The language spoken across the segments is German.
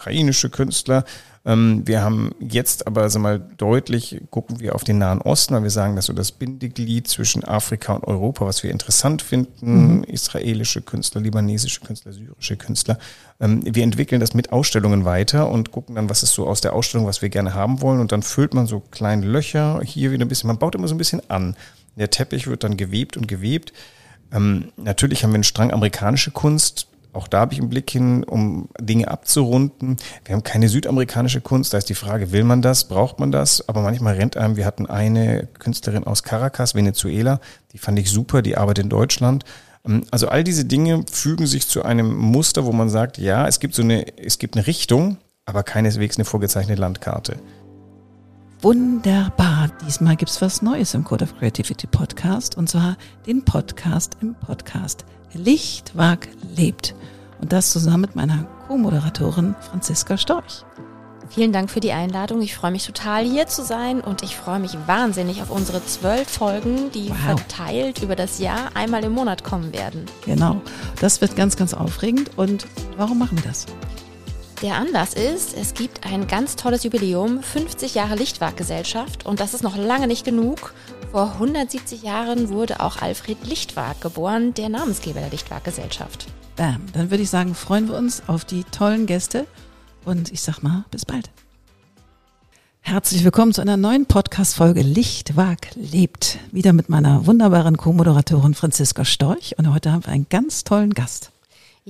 ukrainische Künstler. Ähm, wir haben jetzt aber also mal deutlich, gucken wir auf den Nahen Osten, weil wir sagen, dass so das Bindeglied zwischen Afrika und Europa, was wir interessant finden, mhm. israelische Künstler, libanesische Künstler, syrische Künstler. Ähm, wir entwickeln das mit Ausstellungen weiter und gucken dann, was ist so aus der Ausstellung, was wir gerne haben wollen. Und dann füllt man so kleine Löcher hier wieder ein bisschen. Man baut immer so ein bisschen an. Der Teppich wird dann gewebt und gewebt. Ähm, natürlich haben wir einen Strang amerikanische Kunst, auch da habe ich einen Blick hin, um Dinge abzurunden. Wir haben keine südamerikanische Kunst. Da ist die Frage, will man das? Braucht man das? Aber manchmal rennt einem, wir hatten eine Künstlerin aus Caracas, Venezuela, die fand ich super, die arbeitet in Deutschland. Ähm, also all diese Dinge fügen sich zu einem Muster, wo man sagt, ja, es gibt so eine, es gibt eine Richtung, aber keineswegs eine vorgezeichnete Landkarte. Wunderbar. Diesmal gibt's was Neues im Code of Creativity Podcast und zwar den Podcast im Podcast. Lichtwag lebt. Und das zusammen mit meiner Co-Moderatorin Franziska Storch. Vielen Dank für die Einladung. Ich freue mich total hier zu sein und ich freue mich wahnsinnig auf unsere zwölf Folgen, die wow. verteilt über das Jahr einmal im Monat kommen werden. Genau. Das wird ganz, ganz aufregend. Und warum machen wir das? Der Anlass ist, es gibt ein ganz tolles Jubiläum, 50 Jahre Lichtwag-Gesellschaft und das ist noch lange nicht genug. Vor 170 Jahren wurde auch Alfred Lichtwag geboren, der Namensgeber der Lichtwag-Gesellschaft. Bam, dann würde ich sagen, freuen wir uns auf die tollen Gäste und ich sag mal, bis bald. Herzlich willkommen zu einer neuen Podcast-Folge Lichtwag lebt. Wieder mit meiner wunderbaren Co-Moderatorin Franziska Storch und heute haben wir einen ganz tollen Gast.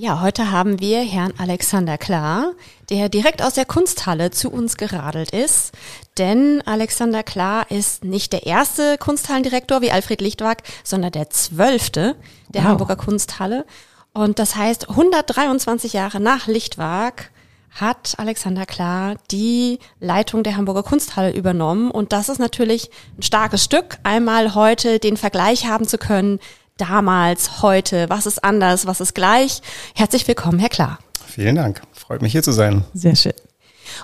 Ja, heute haben wir Herrn Alexander Klar, der direkt aus der Kunsthalle zu uns geradelt ist. Denn Alexander Klar ist nicht der erste Kunsthallendirektor wie Alfred Lichtwag, sondern der zwölfte der wow. Hamburger Kunsthalle. Und das heißt, 123 Jahre nach Lichtwag hat Alexander Klar die Leitung der Hamburger Kunsthalle übernommen. Und das ist natürlich ein starkes Stück, einmal heute den Vergleich haben zu können damals, heute, was ist anders, was ist gleich. Herzlich willkommen, Herr Klar. Vielen Dank. Freut mich hier zu sein. Sehr schön.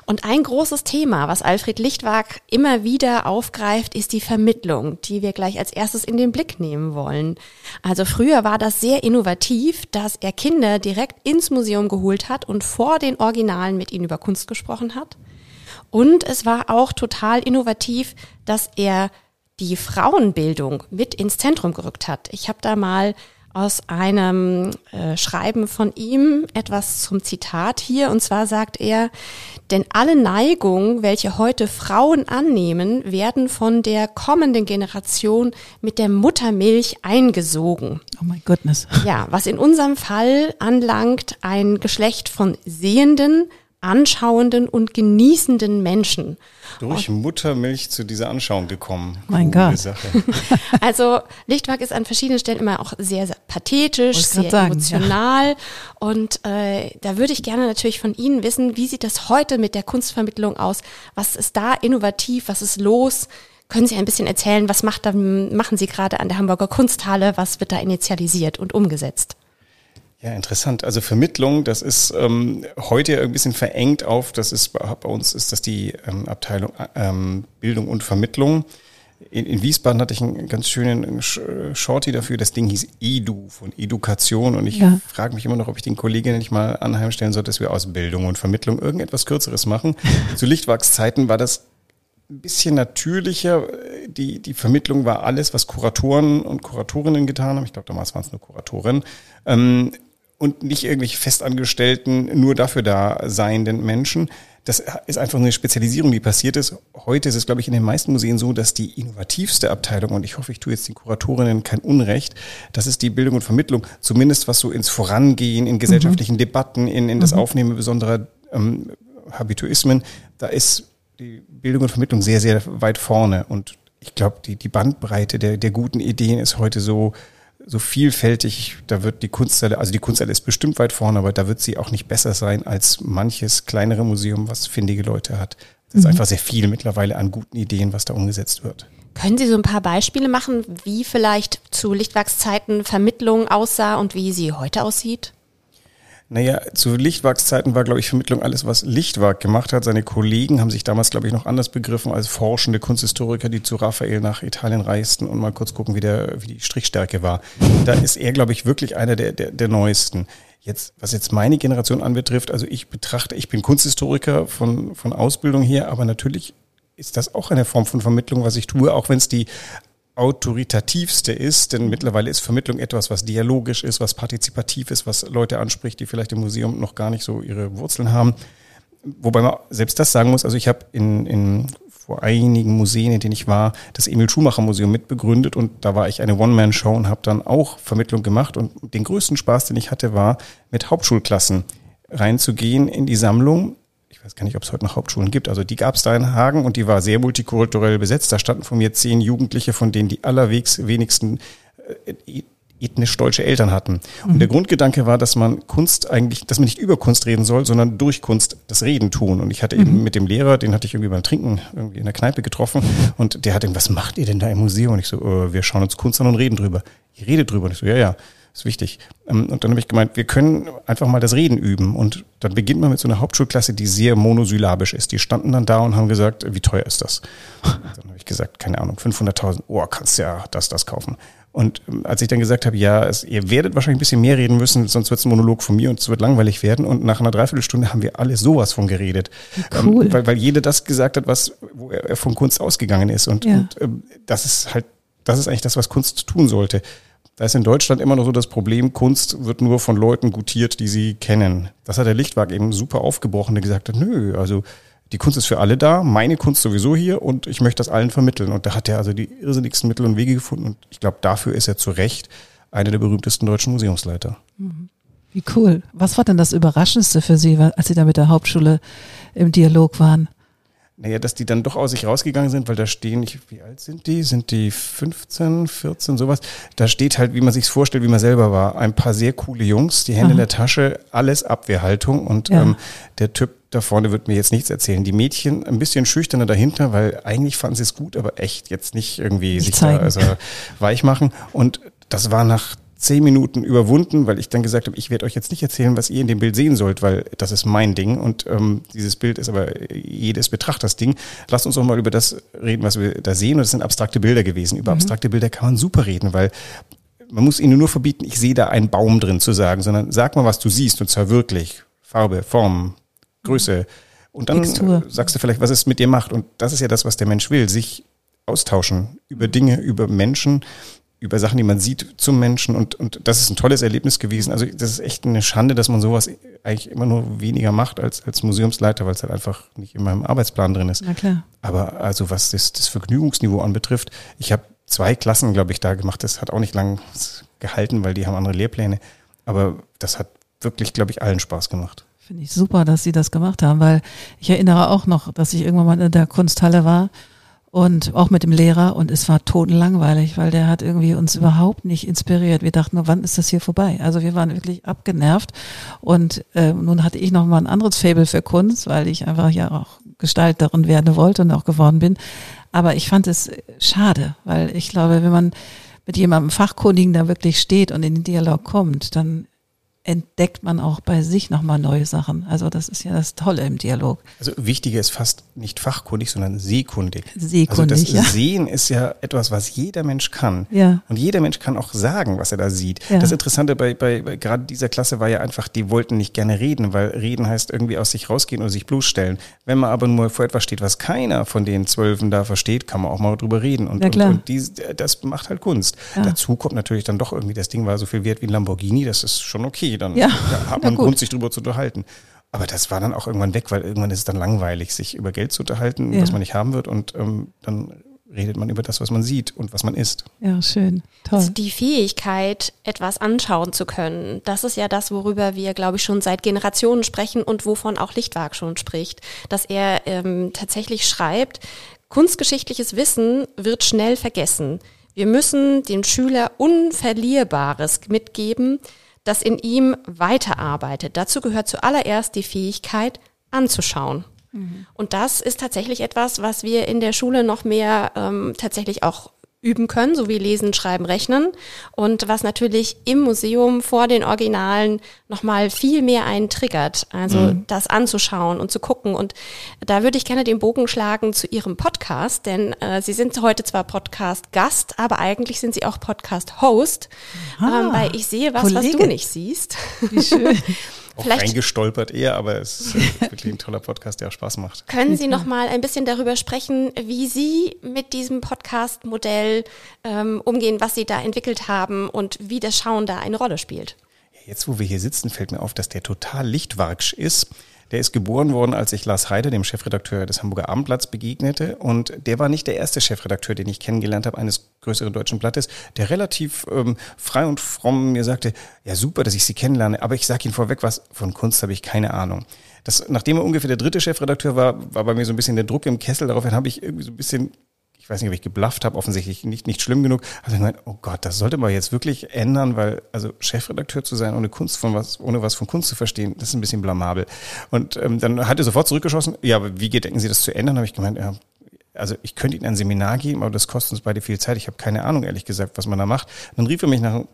Und ein großes Thema, was Alfred Lichtwag immer wieder aufgreift, ist die Vermittlung, die wir gleich als erstes in den Blick nehmen wollen. Also früher war das sehr innovativ, dass er Kinder direkt ins Museum geholt hat und vor den Originalen mit ihnen über Kunst gesprochen hat. Und es war auch total innovativ, dass er die Frauenbildung mit ins Zentrum gerückt hat. Ich habe da mal aus einem äh, Schreiben von ihm etwas zum Zitat hier. Und zwar sagt er, denn alle Neigungen, welche heute Frauen annehmen, werden von der kommenden Generation mit der Muttermilch eingesogen. Oh my goodness. Ja, was in unserem Fall anlangt, ein Geschlecht von Sehenden, anschauenden und genießenden Menschen. Durch und Muttermilch zu dieser Anschauung gekommen. Mein Gott. also Lichtwag ist an verschiedenen Stellen immer auch sehr, sehr pathetisch, sehr sagen, emotional. Ja. Und äh, da würde ich gerne natürlich von Ihnen wissen, wie sieht das heute mit der Kunstvermittlung aus? Was ist da innovativ? Was ist los? Können Sie ein bisschen erzählen, was macht da, machen Sie gerade an der Hamburger Kunsthalle? Was wird da initialisiert und umgesetzt? Ja, interessant. Also Vermittlung, das ist ähm, heute ein bisschen verengt auf, das ist bei uns ist das die ähm, Abteilung ähm, Bildung und Vermittlung. In, in Wiesbaden hatte ich einen ganz schönen Shorty dafür. Das Ding hieß Edu von Education und ich ja. frage mich immer noch, ob ich den Kolleginnen nicht mal anheimstellen sollte, dass wir aus Bildung und Vermittlung irgendetwas Kürzeres machen. Zu Lichtwachszeiten war das ein bisschen natürlicher. Die, die Vermittlung war alles, was Kuratoren und Kuratorinnen getan haben. Ich glaube, damals waren es nur Kuratorinnen. Ähm, und nicht irgendwelche Festangestellten, nur dafür da seienden Menschen. Das ist einfach eine Spezialisierung, die passiert ist. Heute ist es, glaube ich, in den meisten Museen so, dass die innovativste Abteilung, und ich hoffe, ich tue jetzt den Kuratorinnen kein Unrecht, das ist die Bildung und Vermittlung, zumindest was so ins Vorangehen, in gesellschaftlichen mhm. Debatten, in, in das mhm. Aufnehmen besonderer ähm, Habituismen, da ist die Bildung und Vermittlung sehr, sehr weit vorne. Und ich glaube, die, die Bandbreite der, der guten Ideen ist heute so, so vielfältig, da wird die Kunsthalle, also die Kunsthalle ist bestimmt weit vorne, aber da wird sie auch nicht besser sein als manches kleinere Museum, was findige Leute hat. Es ist mhm. einfach sehr viel mittlerweile an guten Ideen, was da umgesetzt wird. Können Sie so ein paar Beispiele machen, wie vielleicht zu Lichtwerkszeiten Vermittlung aussah und wie sie heute aussieht? Naja, zu Lichtwachszeiten war, glaube ich, Vermittlung alles, was Lichtwag gemacht hat. Seine Kollegen haben sich damals, glaube ich, noch anders begriffen als forschende Kunsthistoriker, die zu Raphael nach Italien reisten und mal kurz gucken, wie, der, wie die Strichstärke war. Da ist er, glaube ich, wirklich einer der, der, der neuesten. Jetzt, was jetzt meine Generation anbetrifft, also ich betrachte, ich bin Kunsthistoriker von, von Ausbildung her, aber natürlich ist das auch eine Form von Vermittlung, was ich tue, auch wenn es die autoritativste ist, denn mittlerweile ist Vermittlung etwas, was dialogisch ist, was partizipativ ist, was Leute anspricht, die vielleicht im Museum noch gar nicht so ihre Wurzeln haben. Wobei man selbst das sagen muss, also ich habe in, in vor einigen Museen, in denen ich war, das Emil Schumacher Museum mitbegründet und da war ich eine One-Man-Show und habe dann auch Vermittlung gemacht und den größten Spaß, den ich hatte, war mit Hauptschulklassen reinzugehen in die Sammlung. Ich weiß gar nicht, ob es heute noch Hauptschulen gibt. Also die gab es da in Hagen und die war sehr multikulturell besetzt. Da standen von mir zehn Jugendliche, von denen die allerwegs wenigsten äh, ethnisch deutsche Eltern hatten. Und mhm. der Grundgedanke war, dass man Kunst eigentlich, dass man nicht über Kunst reden soll, sondern durch Kunst das Reden tun. Und ich hatte mhm. eben mit dem Lehrer, den hatte ich irgendwie beim Trinken irgendwie in der Kneipe getroffen und der hat irgendwie, was macht ihr denn da im Museum? Und ich so, äh, wir schauen uns Kunst an und reden drüber. Ihr redet drüber. Und ich so, ja, ja, ist wichtig. Ähm, und dann habe ich gemeint, wir können einfach mal das Reden üben. Und dann beginnt man mit so einer Hauptschulklasse, die sehr monosyllabisch ist. Die standen dann da und haben gesagt, wie teuer ist das? Dann habe ich gesagt, keine Ahnung, 500.000, oh, kannst ja das, das kaufen. Und ähm, als ich dann gesagt habe, ja, es, ihr werdet wahrscheinlich ein bisschen mehr reden müssen, sonst wird es ein Monolog von mir und es wird langweilig werden. Und nach einer Dreiviertelstunde haben wir alle sowas von geredet. Cool. Ähm, weil, weil jeder das gesagt hat, was, wo er von Kunst ausgegangen ist. Und, ja. und ähm, das ist halt, das ist eigentlich das, was Kunst tun sollte. Da ist in Deutschland immer noch so das Problem, Kunst wird nur von Leuten gutiert, die sie kennen. Das hat der Lichtwag eben super aufgebrochen, der gesagt hat, nö, also die Kunst ist für alle da, meine Kunst sowieso hier und ich möchte das allen vermitteln. Und da hat er also die irrsinnigsten Mittel und Wege gefunden und ich glaube, dafür ist er zu Recht einer der berühmtesten deutschen Museumsleiter. Mhm. Wie cool. Was war denn das Überraschendste für Sie, als Sie da mit der Hauptschule im Dialog waren? Naja, dass die dann doch aus sich rausgegangen sind, weil da stehen, ich, wie alt sind die? Sind die 15, 14, sowas? Da steht halt, wie man sich's vorstellt, wie man selber war. Ein paar sehr coole Jungs, die Hände Aha. in der Tasche, alles Abwehrhaltung und ja. ähm, der Typ da vorne wird mir jetzt nichts erzählen. Die Mädchen ein bisschen schüchterner dahinter, weil eigentlich fanden sie es gut, aber echt jetzt nicht irgendwie nicht sich zeigen. da also weich machen. Und das war nach zehn Minuten überwunden, weil ich dann gesagt habe, ich werde euch jetzt nicht erzählen, was ihr in dem Bild sehen sollt, weil das ist mein Ding und ähm, dieses Bild ist aber jedes Betrachters Ding. Lasst uns doch mal über das reden, was wir da sehen. Und das sind abstrakte Bilder gewesen. Über mhm. abstrakte Bilder kann man super reden, weil man muss ihnen nur verbieten, ich sehe da einen Baum drin zu sagen, sondern sag mal, was du siehst und zwar wirklich. Farbe, Form, Größe. Und dann Textur. sagst du vielleicht, was es mit dir macht. Und das ist ja das, was der Mensch will, sich austauschen über Dinge, über Menschen über Sachen, die man sieht zum Menschen und, und das ist ein tolles Erlebnis gewesen. Also das ist echt eine Schande, dass man sowas eigentlich immer nur weniger macht als, als Museumsleiter, weil es halt einfach nicht in meinem Arbeitsplan drin ist. Na klar. Aber also was das, das Vergnügungsniveau anbetrifft, ich habe zwei Klassen, glaube ich, da gemacht. Das hat auch nicht lang gehalten, weil die haben andere Lehrpläne. Aber das hat wirklich, glaube ich, allen Spaß gemacht. Finde ich super, dass Sie das gemacht haben, weil ich erinnere auch noch, dass ich irgendwann mal in der Kunsthalle war und auch mit dem Lehrer und es war totenlangweilig, weil der hat irgendwie uns überhaupt nicht inspiriert. Wir dachten nur, wann ist das hier vorbei? Also wir waren wirklich abgenervt und äh, nun hatte ich noch mal ein anderes Fable für Kunst, weil ich einfach ja auch Gestalterin werden wollte und auch geworden bin. Aber ich fand es schade, weil ich glaube, wenn man mit jemandem Fachkundigen da wirklich steht und in den Dialog kommt, dann entdeckt man auch bei sich nochmal neue Sachen. Also das ist ja das Tolle im Dialog. Also wichtiger ist fast nicht fachkundig, sondern sehkundig. Sehkundig, also das ja. Sehen ist ja etwas, was jeder Mensch kann. Ja. Und jeder Mensch kann auch sagen, was er da sieht. Ja. Das Interessante bei, bei, bei gerade dieser Klasse war ja einfach, die wollten nicht gerne reden, weil reden heißt irgendwie aus sich rausgehen oder sich bloßstellen. Wenn man aber nur vor etwas steht, was keiner von den Zwölfen da versteht, kann man auch mal drüber reden. Und, ja, und, und die, das macht halt Kunst. Ja. Dazu kommt natürlich dann doch irgendwie, das Ding war so viel wert wie ein Lamborghini, das ist schon okay dann ja. da hat man einen Grund, sich drüber zu unterhalten. Aber das war dann auch irgendwann weg, weil irgendwann ist es dann langweilig, sich über Geld zu unterhalten, ja. was man nicht haben wird. Und ähm, dann redet man über das, was man sieht und was man isst. Ja, schön. Toll. Also die Fähigkeit, etwas anschauen zu können, das ist ja das, worüber wir, glaube ich, schon seit Generationen sprechen und wovon auch Lichtwag schon spricht. Dass er ähm, tatsächlich schreibt, kunstgeschichtliches Wissen wird schnell vergessen. Wir müssen den Schüler Unverlierbares mitgeben, das in ihm weiterarbeitet. Dazu gehört zuallererst die Fähigkeit anzuschauen. Mhm. Und das ist tatsächlich etwas, was wir in der Schule noch mehr ähm, tatsächlich auch üben können, so wie Lesen, Schreiben, Rechnen. Und was natürlich im Museum vor den Originalen nochmal viel mehr einen triggert. Also mhm. das anzuschauen und zu gucken. Und da würde ich gerne den Bogen schlagen zu Ihrem Podcast, denn äh, Sie sind heute zwar Podcast-Gast, aber eigentlich sind Sie auch Podcast-Host, ähm, weil ich sehe was, Kollege. was du nicht siehst. Wie schön. auch Vielleicht reingestolpert eher, aber es ist wirklich ein toller Podcast, der auch Spaß macht. Können Sie noch mal ein bisschen darüber sprechen, wie Sie mit diesem Podcast-Modell ähm, umgehen, was Sie da entwickelt haben und wie das Schauen da eine Rolle spielt? Jetzt, wo wir hier sitzen, fällt mir auf, dass der total lichtwarksch ist. Der ist geboren worden, als ich Lars Heider, dem Chefredakteur des Hamburger Abendblatts, begegnete. Und der war nicht der erste Chefredakteur, den ich kennengelernt habe, eines größeren deutschen Blattes, der relativ ähm, frei und fromm mir sagte, ja super, dass ich Sie kennenlerne, aber ich sage Ihnen vorweg was, von Kunst habe ich keine Ahnung. Das, nachdem er ungefähr der dritte Chefredakteur war, war bei mir so ein bisschen der Druck im Kessel. Daraufhin habe ich irgendwie so ein bisschen ich weiß nicht, ob ich geblufft habe, offensichtlich nicht, nicht schlimm genug. Also ich gemeint, oh Gott, das sollte man jetzt wirklich ändern, weil also Chefredakteur zu sein, ohne Kunst von was, ohne was von Kunst zu verstehen, das ist ein bisschen blamabel. Und ähm, dann hat er sofort zurückgeschossen, ja, aber wie denken Sie das zu ändern? Habe ich gemeint, ja, also ich könnte Ihnen ein Seminar geben, aber das kostet uns beide viel Zeit. Ich habe keine Ahnung, ehrlich gesagt, was man da macht. Dann rief er mich nach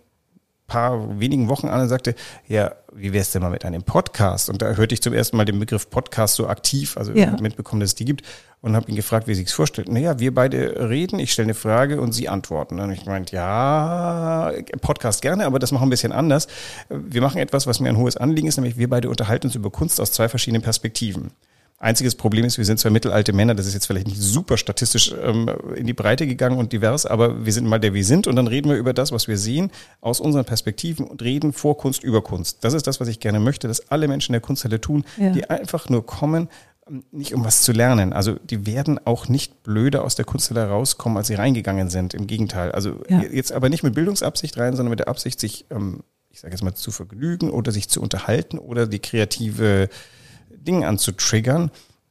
paar wenigen Wochen an und sagte, ja, wie wär's denn mal mit einem Podcast? Und da hörte ich zum ersten Mal den Begriff Podcast so aktiv, also ja. mitbekommen, dass es die gibt und habe ihn gefragt, wie er sich's vorstellt. Naja, wir beide reden, ich stelle eine Frage und Sie antworten. Habe ich gemeint, ja, Podcast gerne, aber das machen wir ein bisschen anders. Wir machen etwas, was mir ein hohes Anliegen ist, nämlich wir beide unterhalten uns über Kunst aus zwei verschiedenen Perspektiven. Einziges Problem ist, wir sind zwei mittelalte Männer, das ist jetzt vielleicht nicht super statistisch ähm, in die Breite gegangen und divers, aber wir sind mal der wir sind und dann reden wir über das, was wir sehen, aus unseren Perspektiven und reden vor Kunst über Kunst. Das ist das, was ich gerne möchte, dass alle Menschen in der Kunsthalle tun, ja. die einfach nur kommen, ähm, nicht um was zu lernen. Also die werden auch nicht blöder aus der Kunsthalle rauskommen, als sie reingegangen sind. Im Gegenteil. Also ja. jetzt aber nicht mit Bildungsabsicht rein, sondern mit der Absicht, sich, ähm, ich sage jetzt mal, zu vergnügen oder sich zu unterhalten oder die kreative Dinge anzutriggern.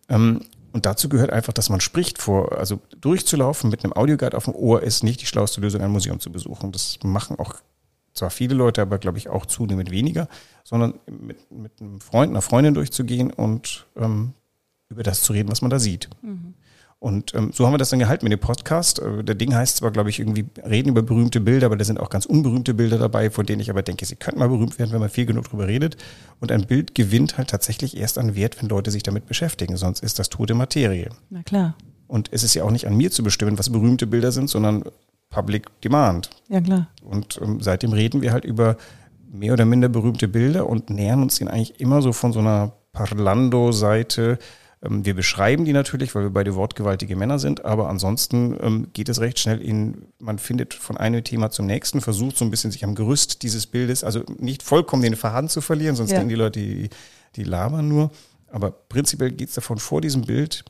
Ähm, und dazu gehört einfach, dass man spricht vor, also durchzulaufen mit einem Audioguide auf dem Ohr ist nicht die schlauste Lösung, ein Museum zu besuchen. Das machen auch zwar viele Leute, aber glaube ich auch zunehmend weniger, sondern mit, mit einem Freund, einer Freundin durchzugehen und ähm, über das zu reden, was man da sieht. Mhm. Und ähm, so haben wir das dann gehalten mit dem Podcast. Äh, der Ding heißt zwar, glaube ich, irgendwie reden über berühmte Bilder, aber da sind auch ganz unberühmte Bilder dabei, von denen ich aber denke, sie könnten mal berühmt werden, wenn man viel genug drüber redet. Und ein Bild gewinnt halt tatsächlich erst an Wert, wenn Leute sich damit beschäftigen, sonst ist das tote Materie. Na klar. Und es ist ja auch nicht an mir zu bestimmen, was berühmte Bilder sind, sondern Public Demand. Ja, klar. Und ähm, seitdem reden wir halt über mehr oder minder berühmte Bilder und nähern uns denen eigentlich immer so von so einer Parlando-Seite, wir beschreiben die natürlich, weil wir beide wortgewaltige Männer sind, aber ansonsten ähm, geht es recht schnell in, man findet von einem Thema zum nächsten, versucht so ein bisschen sich am Gerüst dieses Bildes, also nicht vollkommen den Faden zu verlieren, sonst ja. denken die Leute, die, die labern nur. Aber prinzipiell geht es davon, vor diesem Bild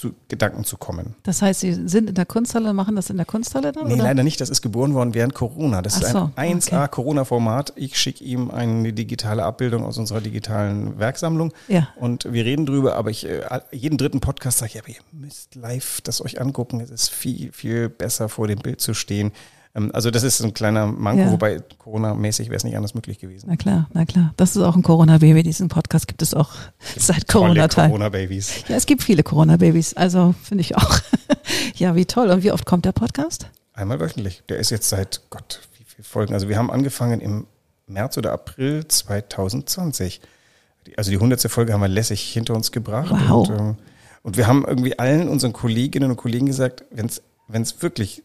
zu Gedanken zu kommen. Das heißt, Sie sind in der Kunsthalle, machen das in der Kunsthalle dann? Nee, oder? leider nicht. Das ist geboren worden während Corona. Das Ach ist ein so, 1A-Corona-Format. Ich schicke ihm eine digitale Abbildung aus unserer digitalen Werksammlung. Ja. Und wir reden drüber, aber ich äh, jeden dritten Podcast sage ich, aber ihr müsst live das euch angucken. Es ist viel, viel besser vor dem Bild zu stehen. Ähm, also das ist ein kleiner Manko, ja. wobei Corona-mäßig wäre es nicht anders möglich gewesen. Na klar, na klar. Das ist auch ein Corona-Baby. Diesen Podcast gibt es auch gibt seit Corona-Zeit. Corona-Babys. Ja, es gibt viele Corona-Babys. Also finde ich auch. ja, wie toll. Und wie oft kommt der Podcast? Einmal wöchentlich. Der ist jetzt seit Gott, wie viele Folgen. Also wir haben angefangen im März oder April 2020. Also die hundertste Folge haben wir lässig hinter uns gebracht. Wow. Und, ähm, und wir haben irgendwie allen unseren Kolleginnen und Kollegen gesagt, wenn es wirklich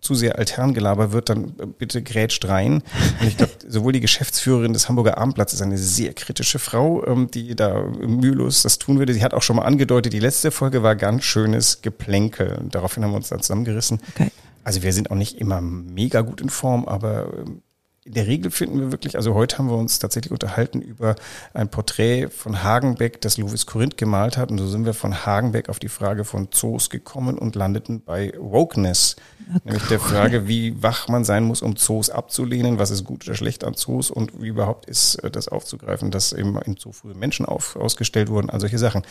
zu sehr Alterngelaber wird, dann bitte grätscht rein. Und ich glaube, sowohl die Geschäftsführerin des Hamburger Abendblatts ist eine sehr kritische Frau, ähm, die da mühelos das tun würde. Sie hat auch schon mal angedeutet, die letzte Folge war ganz schönes Geplänkel. Daraufhin haben wir uns dann zusammengerissen. Okay. Also wir sind auch nicht immer mega gut in Form, aber ähm, in der Regel finden wir wirklich, also heute haben wir uns tatsächlich unterhalten über ein Porträt von Hagenbeck, das Louis Corinth gemalt hat. Und so sind wir von Hagenbeck auf die Frage von Zoos gekommen und landeten bei Wokeness. Okay. Nämlich der Frage, wie wach man sein muss, um Zoos abzulehnen, was ist gut oder schlecht an Zoos und wie überhaupt ist äh, das aufzugreifen, dass eben im Zoo frühe Menschen auf, ausgestellt wurden, all solche Sachen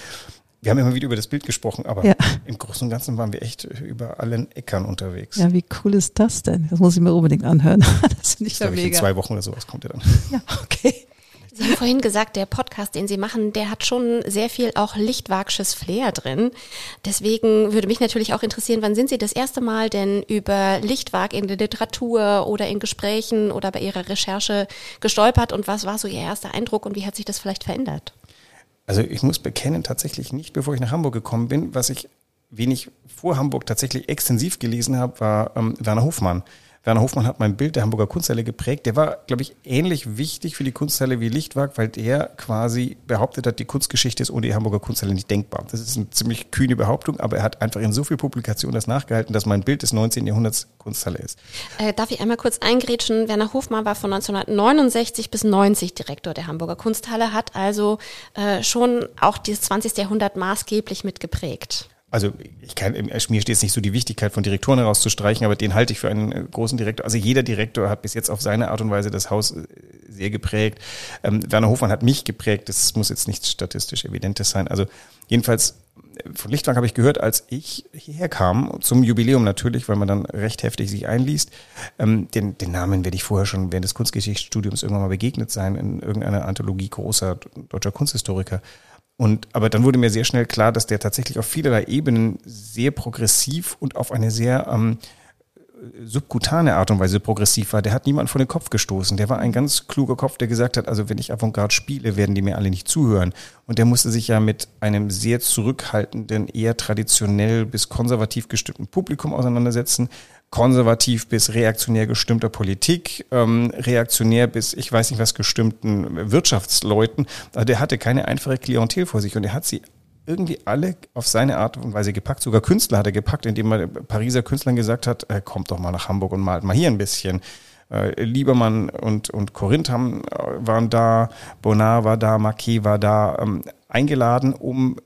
wir haben immer wieder über das Bild gesprochen, aber ja. im Großen und Ganzen waren wir echt über allen Äckern unterwegs. Ja, wie cool ist das denn? Das muss ich mir unbedingt anhören. das finde ich ja mega. In zwei Wochen oder sowas kommt er dann. Ja, okay. Sie haben vorhin gesagt, der Podcast, den Sie machen, der hat schon sehr viel auch Lichtwagsches Flair drin. Deswegen würde mich natürlich auch interessieren, wann sind Sie das erste Mal denn über Lichtwag in der Literatur oder in Gesprächen oder bei Ihrer Recherche gestolpert und was war so Ihr erster Eindruck und wie hat sich das vielleicht verändert? Also ich muss bekennen, tatsächlich nicht, bevor ich nach Hamburg gekommen bin. Was ich wenig vor Hamburg tatsächlich extensiv gelesen habe, war ähm, Werner Hofmann. Werner Hofmann hat mein Bild der Hamburger Kunsthalle geprägt. Der war, glaube ich, ähnlich wichtig für die Kunsthalle wie Lichtwag, weil der quasi behauptet hat, die Kunstgeschichte ist ohne die Hamburger Kunsthalle nicht denkbar. Das ist eine ziemlich kühne Behauptung, aber er hat einfach in so viel Publikationen das nachgehalten, dass mein Bild des 19. Jahrhunderts Kunsthalle ist. Äh, darf ich einmal kurz eingrätschen? Werner Hofmann war von 1969 bis 90 Direktor der Hamburger Kunsthalle, hat also äh, schon auch dieses 20. Jahrhundert maßgeblich mitgeprägt also ich kann, mir steht jetzt nicht so die Wichtigkeit von Direktoren herauszustreichen, aber den halte ich für einen äh, großen Direktor. Also jeder Direktor hat bis jetzt auf seine Art und Weise das Haus äh, sehr geprägt. Ähm, Werner Hofmann hat mich geprägt, das muss jetzt nichts statistisch Evidentes sein. Also jedenfalls äh, von Lichtwang habe ich gehört, als ich hierher kam, zum Jubiläum natürlich, weil man dann recht heftig sich einliest. Ähm, den, den Namen werde ich vorher schon während des Kunstgeschichtsstudiums irgendwann mal begegnet sein, in irgendeiner Anthologie großer deutscher Kunsthistoriker. Und, aber dann wurde mir sehr schnell klar, dass der tatsächlich auf vielerlei Ebenen sehr progressiv und auf eine sehr ähm, subkutane Art und Weise progressiv war. Der hat niemand vor den Kopf gestoßen. Der war ein ganz kluger Kopf, der gesagt hat, also wenn ich Avantgarde spiele, werden die mir alle nicht zuhören. Und der musste sich ja mit einem sehr zurückhaltenden, eher traditionell bis konservativ gestimmten Publikum auseinandersetzen konservativ bis reaktionär gestimmter Politik, ähm, reaktionär bis ich weiß nicht was gestimmten Wirtschaftsleuten. Also der hatte keine einfache Klientel vor sich und er hat sie irgendwie alle auf seine Art und Weise gepackt. Sogar Künstler hat er gepackt, indem er Pariser Künstlern gesagt hat, äh, kommt doch mal nach Hamburg und malt mal hier ein bisschen. Äh, Liebermann und, und Korinth haben, äh, waren da, Bonnard war da, Marquet war da, ähm, eingeladen, um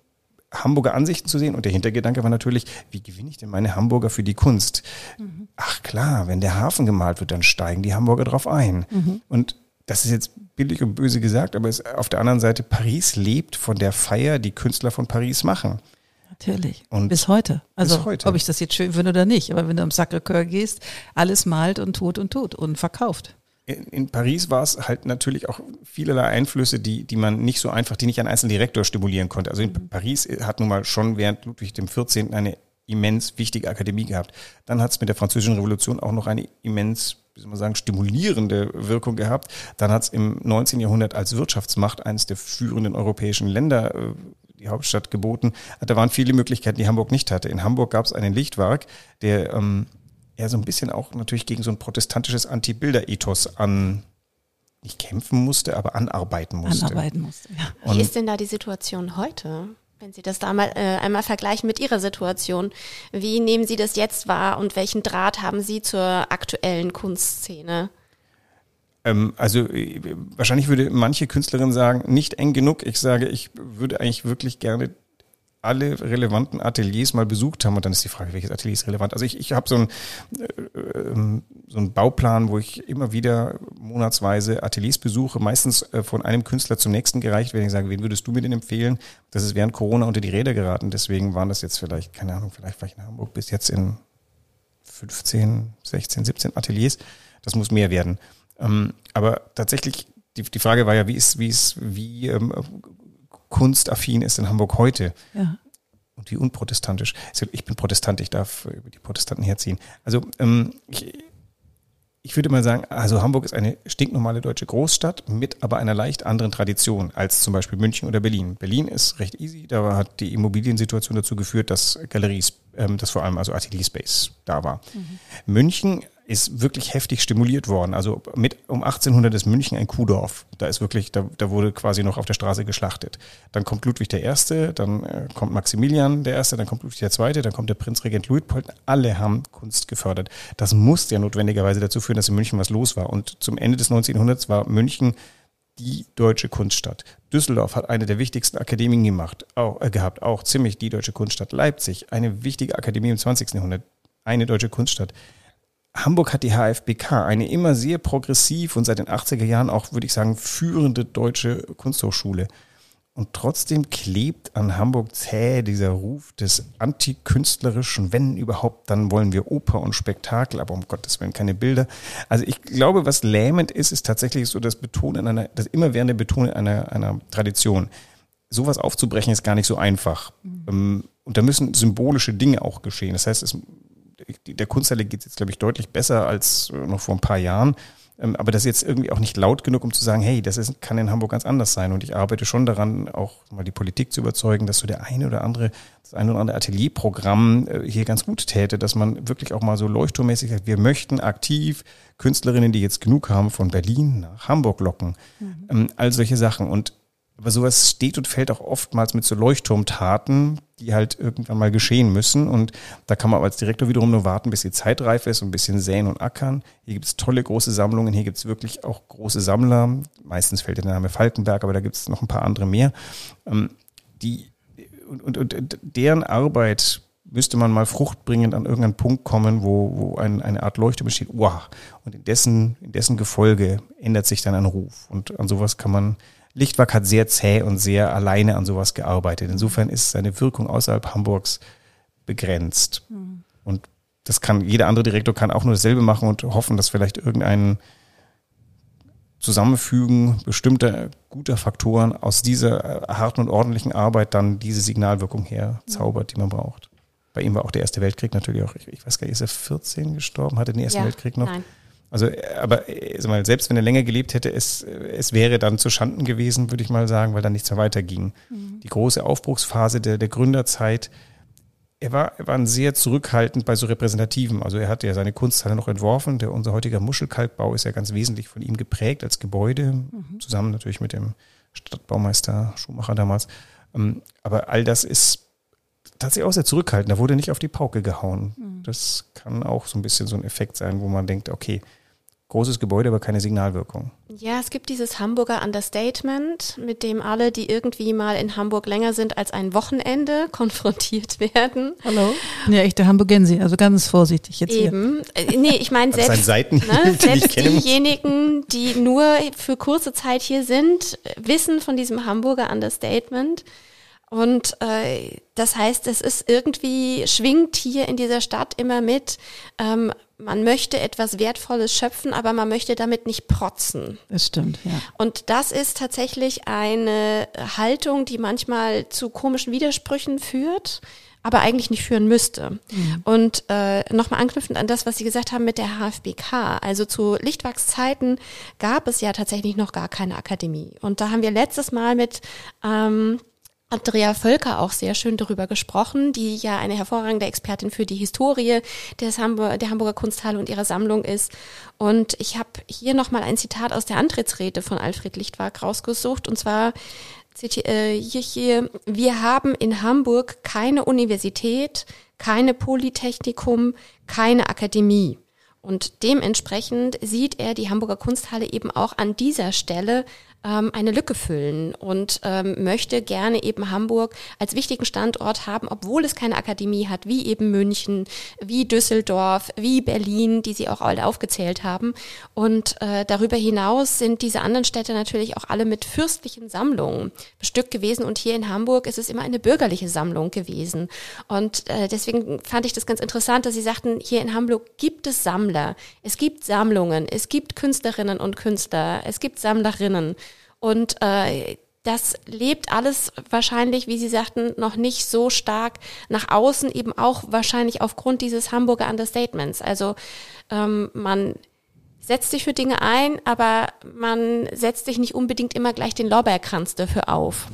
Hamburger Ansichten zu sehen. Und der Hintergedanke war natürlich, wie gewinne ich denn meine Hamburger für die Kunst? Mhm. Ach klar, wenn der Hafen gemalt wird, dann steigen die Hamburger drauf ein. Mhm. Und das ist jetzt billig und böse gesagt, aber es, auf der anderen Seite, Paris lebt von der Feier, die Künstler von Paris machen. Natürlich. Und bis heute. Also bis heute. ob ich das jetzt schön finde oder nicht. Aber wenn du am Sacré-Cœur gehst, alles malt und tut und tut und verkauft in, in Paris war es halt natürlich auch vielerlei Einflüsse, die, die man nicht so einfach, die nicht ein einzelner Direktor stimulieren konnte. Also in mhm. Paris hat nun mal schon während Ludwig XIV. eine immens wichtige Akademie gehabt. Dann hat es mit der Französischen Revolution auch noch eine immens, wie soll man sagen, stimulierende Wirkung gehabt. Dann hat es im 19. Jahrhundert als Wirtschaftsmacht eines der führenden europäischen Länder äh, die Hauptstadt geboten. Da waren viele Möglichkeiten, die Hamburg nicht hatte. In Hamburg gab es einen Lichtwerk, der ähm, er so ein bisschen auch natürlich gegen so ein protestantisches Anti-Bilder-Ethos an nicht kämpfen musste, aber anarbeiten musste. Anarbeiten musste, ja. Wie ist denn da die Situation heute? Wenn Sie das da mal äh, einmal vergleichen mit Ihrer Situation, wie nehmen Sie das jetzt wahr und welchen Draht haben Sie zur aktuellen Kunstszene? Ähm, also äh, wahrscheinlich würde manche Künstlerin sagen, nicht eng genug. Ich sage, ich würde eigentlich wirklich gerne alle relevanten Ateliers mal besucht haben und dann ist die Frage, welches Atelier ist relevant. Also ich, ich habe so einen äh, ähm, so einen Bauplan, wo ich immer wieder monatsweise Ateliers besuche, meistens äh, von einem Künstler zum nächsten gereicht, wenn ich sage, wen würdest du mir denn empfehlen? Das ist während Corona unter die Räder geraten, deswegen waren das jetzt vielleicht, keine Ahnung, vielleicht war ich in Hamburg bis jetzt in 15, 16, 17 Ateliers. Das muss mehr werden. Ähm, aber tatsächlich, die, die Frage war ja, wie ist, wie ist, wie ähm, kunstaffin ist in Hamburg heute. Ja. Und wie unprotestantisch. Also ich bin Protestant, ich darf über die Protestanten herziehen. Also ähm, ich, ich würde mal sagen, also Hamburg ist eine stinknormale deutsche Großstadt mit aber einer leicht anderen Tradition als zum Beispiel München oder Berlin. Berlin ist recht easy, da hat die Immobiliensituation dazu geführt, dass Galeries, ähm, dass vor allem also Atelier Space da war. Mhm. München ist wirklich heftig stimuliert worden. Also mit um 1800 ist München ein Kuhdorf. Da ist wirklich, da, da wurde quasi noch auf der Straße geschlachtet. Dann kommt Ludwig Erste, dann äh, kommt Maximilian der Erste, dann kommt Ludwig Zweite, dann kommt der Prinzregent Luitpold. Alle haben Kunst gefördert. Das musste ja notwendigerweise dazu führen, dass in München was los war. Und zum Ende des 19. Jahrhunderts war München die deutsche Kunststadt. Düsseldorf hat eine der wichtigsten Akademien gemacht, auch, äh, gehabt, auch ziemlich die deutsche Kunststadt. Leipzig, eine wichtige Akademie im 20. Jahrhundert, eine deutsche Kunststadt. Hamburg hat die HFBK, eine immer sehr progressiv und seit den 80er Jahren auch, würde ich sagen, führende deutsche Kunsthochschule. Und trotzdem klebt an Hamburg zäh dieser Ruf des antikünstlerischen, wenn überhaupt, dann wollen wir Oper und Spektakel, aber um Gottes Willen keine Bilder. Also ich glaube, was lähmend ist, ist tatsächlich so das Betonen einer, das immerwährende Betonen einer, einer Tradition. Sowas aufzubrechen ist gar nicht so einfach. Mhm. Und da müssen symbolische Dinge auch geschehen. Das heißt, es, der Kunsthalle geht jetzt, glaube ich, deutlich besser als noch vor ein paar Jahren. Ähm, aber das ist jetzt irgendwie auch nicht laut genug, um zu sagen, hey, das ist, kann in Hamburg ganz anders sein. Und ich arbeite schon daran, auch mal die Politik zu überzeugen, dass so der eine oder andere, das eine oder andere Atelierprogramm äh, hier ganz gut täte, dass man wirklich auch mal so leuchtturmäßig sagt, wir möchten aktiv Künstlerinnen, die jetzt genug haben, von Berlin nach Hamburg locken. Mhm. Ähm, all solche Sachen. Und aber sowas steht und fällt auch oftmals mit so Leuchtturmtaten, die halt irgendwann mal geschehen müssen. Und da kann man als Direktor wiederum nur warten, bis die Zeit reif ist und ein bisschen säen und ackern. Hier gibt es tolle große Sammlungen. Hier gibt es wirklich auch große Sammler. Meistens fällt der Name Falkenberg, aber da gibt es noch ein paar andere mehr. Ähm, die, und, und, und deren Arbeit müsste man mal fruchtbringend an irgendeinen Punkt kommen, wo, wo ein, eine Art Leuchtturm besteht. Wow. Und in dessen, in dessen Gefolge ändert sich dann ein Ruf. Und an sowas kann man Lichtwag hat sehr zäh und sehr alleine an sowas gearbeitet. Insofern ist seine Wirkung außerhalb Hamburgs begrenzt. Mhm. Und das kann, jeder andere Direktor kann auch nur dasselbe machen und hoffen, dass vielleicht irgendein Zusammenfügen bestimmter guter Faktoren aus dieser äh, harten und ordentlichen Arbeit dann diese Signalwirkung herzaubert, die man braucht. Bei ihm war auch der Erste Weltkrieg natürlich auch, ich, ich weiß gar nicht, ist er 14 gestorben, hatte den Ersten ja, Weltkrieg noch? Nein. Also, aber sag mal, selbst wenn er länger gelebt hätte, es, es wäre dann zu Schanden gewesen, würde ich mal sagen, weil dann nichts mehr weiterging. Mhm. Die große Aufbruchsphase der, der Gründerzeit, er war, er war sehr zurückhaltend bei so Repräsentativen. Also er hatte ja seine Kunsthalle noch entworfen. Der, unser heutiger Muschelkalkbau ist ja ganz wesentlich von ihm geprägt als Gebäude, mhm. zusammen natürlich mit dem Stadtbaumeister Schumacher damals. Ähm, aber all das ist tatsächlich auch sehr zurückhaltend. Da wurde nicht auf die Pauke gehauen. Mhm. Das kann auch so ein bisschen so ein Effekt sein, wo man denkt, okay, großes Gebäude, aber keine Signalwirkung. Ja, es gibt dieses Hamburger Understatement, mit dem alle, die irgendwie mal in Hamburg länger sind als ein Wochenende, konfrontiert werden. Hallo? Ja, echte Hamburgensi, also ganz vorsichtig jetzt Eben. hier. Äh, nee, ich meine selbst, ne, selbst diejenigen, die nur für kurze Zeit hier sind, wissen von diesem Hamburger Understatement. Und äh, das heißt, es ist irgendwie, schwingt hier in dieser Stadt immer mit, ähm, man möchte etwas Wertvolles schöpfen, aber man möchte damit nicht protzen. Das stimmt, ja. Und das ist tatsächlich eine Haltung, die manchmal zu komischen Widersprüchen führt aber eigentlich nicht führen müsste. Mhm. Und äh, nochmal anknüpfend an das, was Sie gesagt haben mit der HFBK. Also zu Lichtwachszeiten gab es ja tatsächlich noch gar keine Akademie. Und da haben wir letztes Mal mit ähm, Andrea Völker auch sehr schön darüber gesprochen, die ja eine hervorragende Expertin für die Historie des Hamburg, der Hamburger Kunsthalle und ihrer Sammlung ist. Und ich habe hier nochmal ein Zitat aus der Antrittsrede von Alfred Lichtwag rausgesucht. Und zwar äh, hier, hier, wir haben in Hamburg keine Universität, keine Polytechnikum, keine Akademie. Und dementsprechend sieht er die Hamburger Kunsthalle eben auch an dieser Stelle ähm, eine Lücke füllen und ähm, möchte gerne eben Hamburg als wichtigen Standort haben, obwohl es keine Akademie hat, wie eben München, wie Düsseldorf, wie Berlin, die Sie auch alle aufgezählt haben. Und äh, darüber hinaus sind diese anderen Städte natürlich auch alle mit fürstlichen Sammlungen bestückt gewesen. Und hier in Hamburg ist es immer eine bürgerliche Sammlung gewesen. Und äh, deswegen fand ich das ganz interessant, dass Sie sagten, hier in Hamburg gibt es Sammler, es gibt Sammlungen, es gibt Künstlerinnen und Künstler, es gibt Sammlerinnen. Und äh, das lebt alles wahrscheinlich, wie Sie sagten, noch nicht so stark nach außen, eben auch wahrscheinlich aufgrund dieses Hamburger Understatements. Also ähm, man setzt sich für Dinge ein, aber man setzt sich nicht unbedingt immer gleich den Lorbeerkranz dafür auf.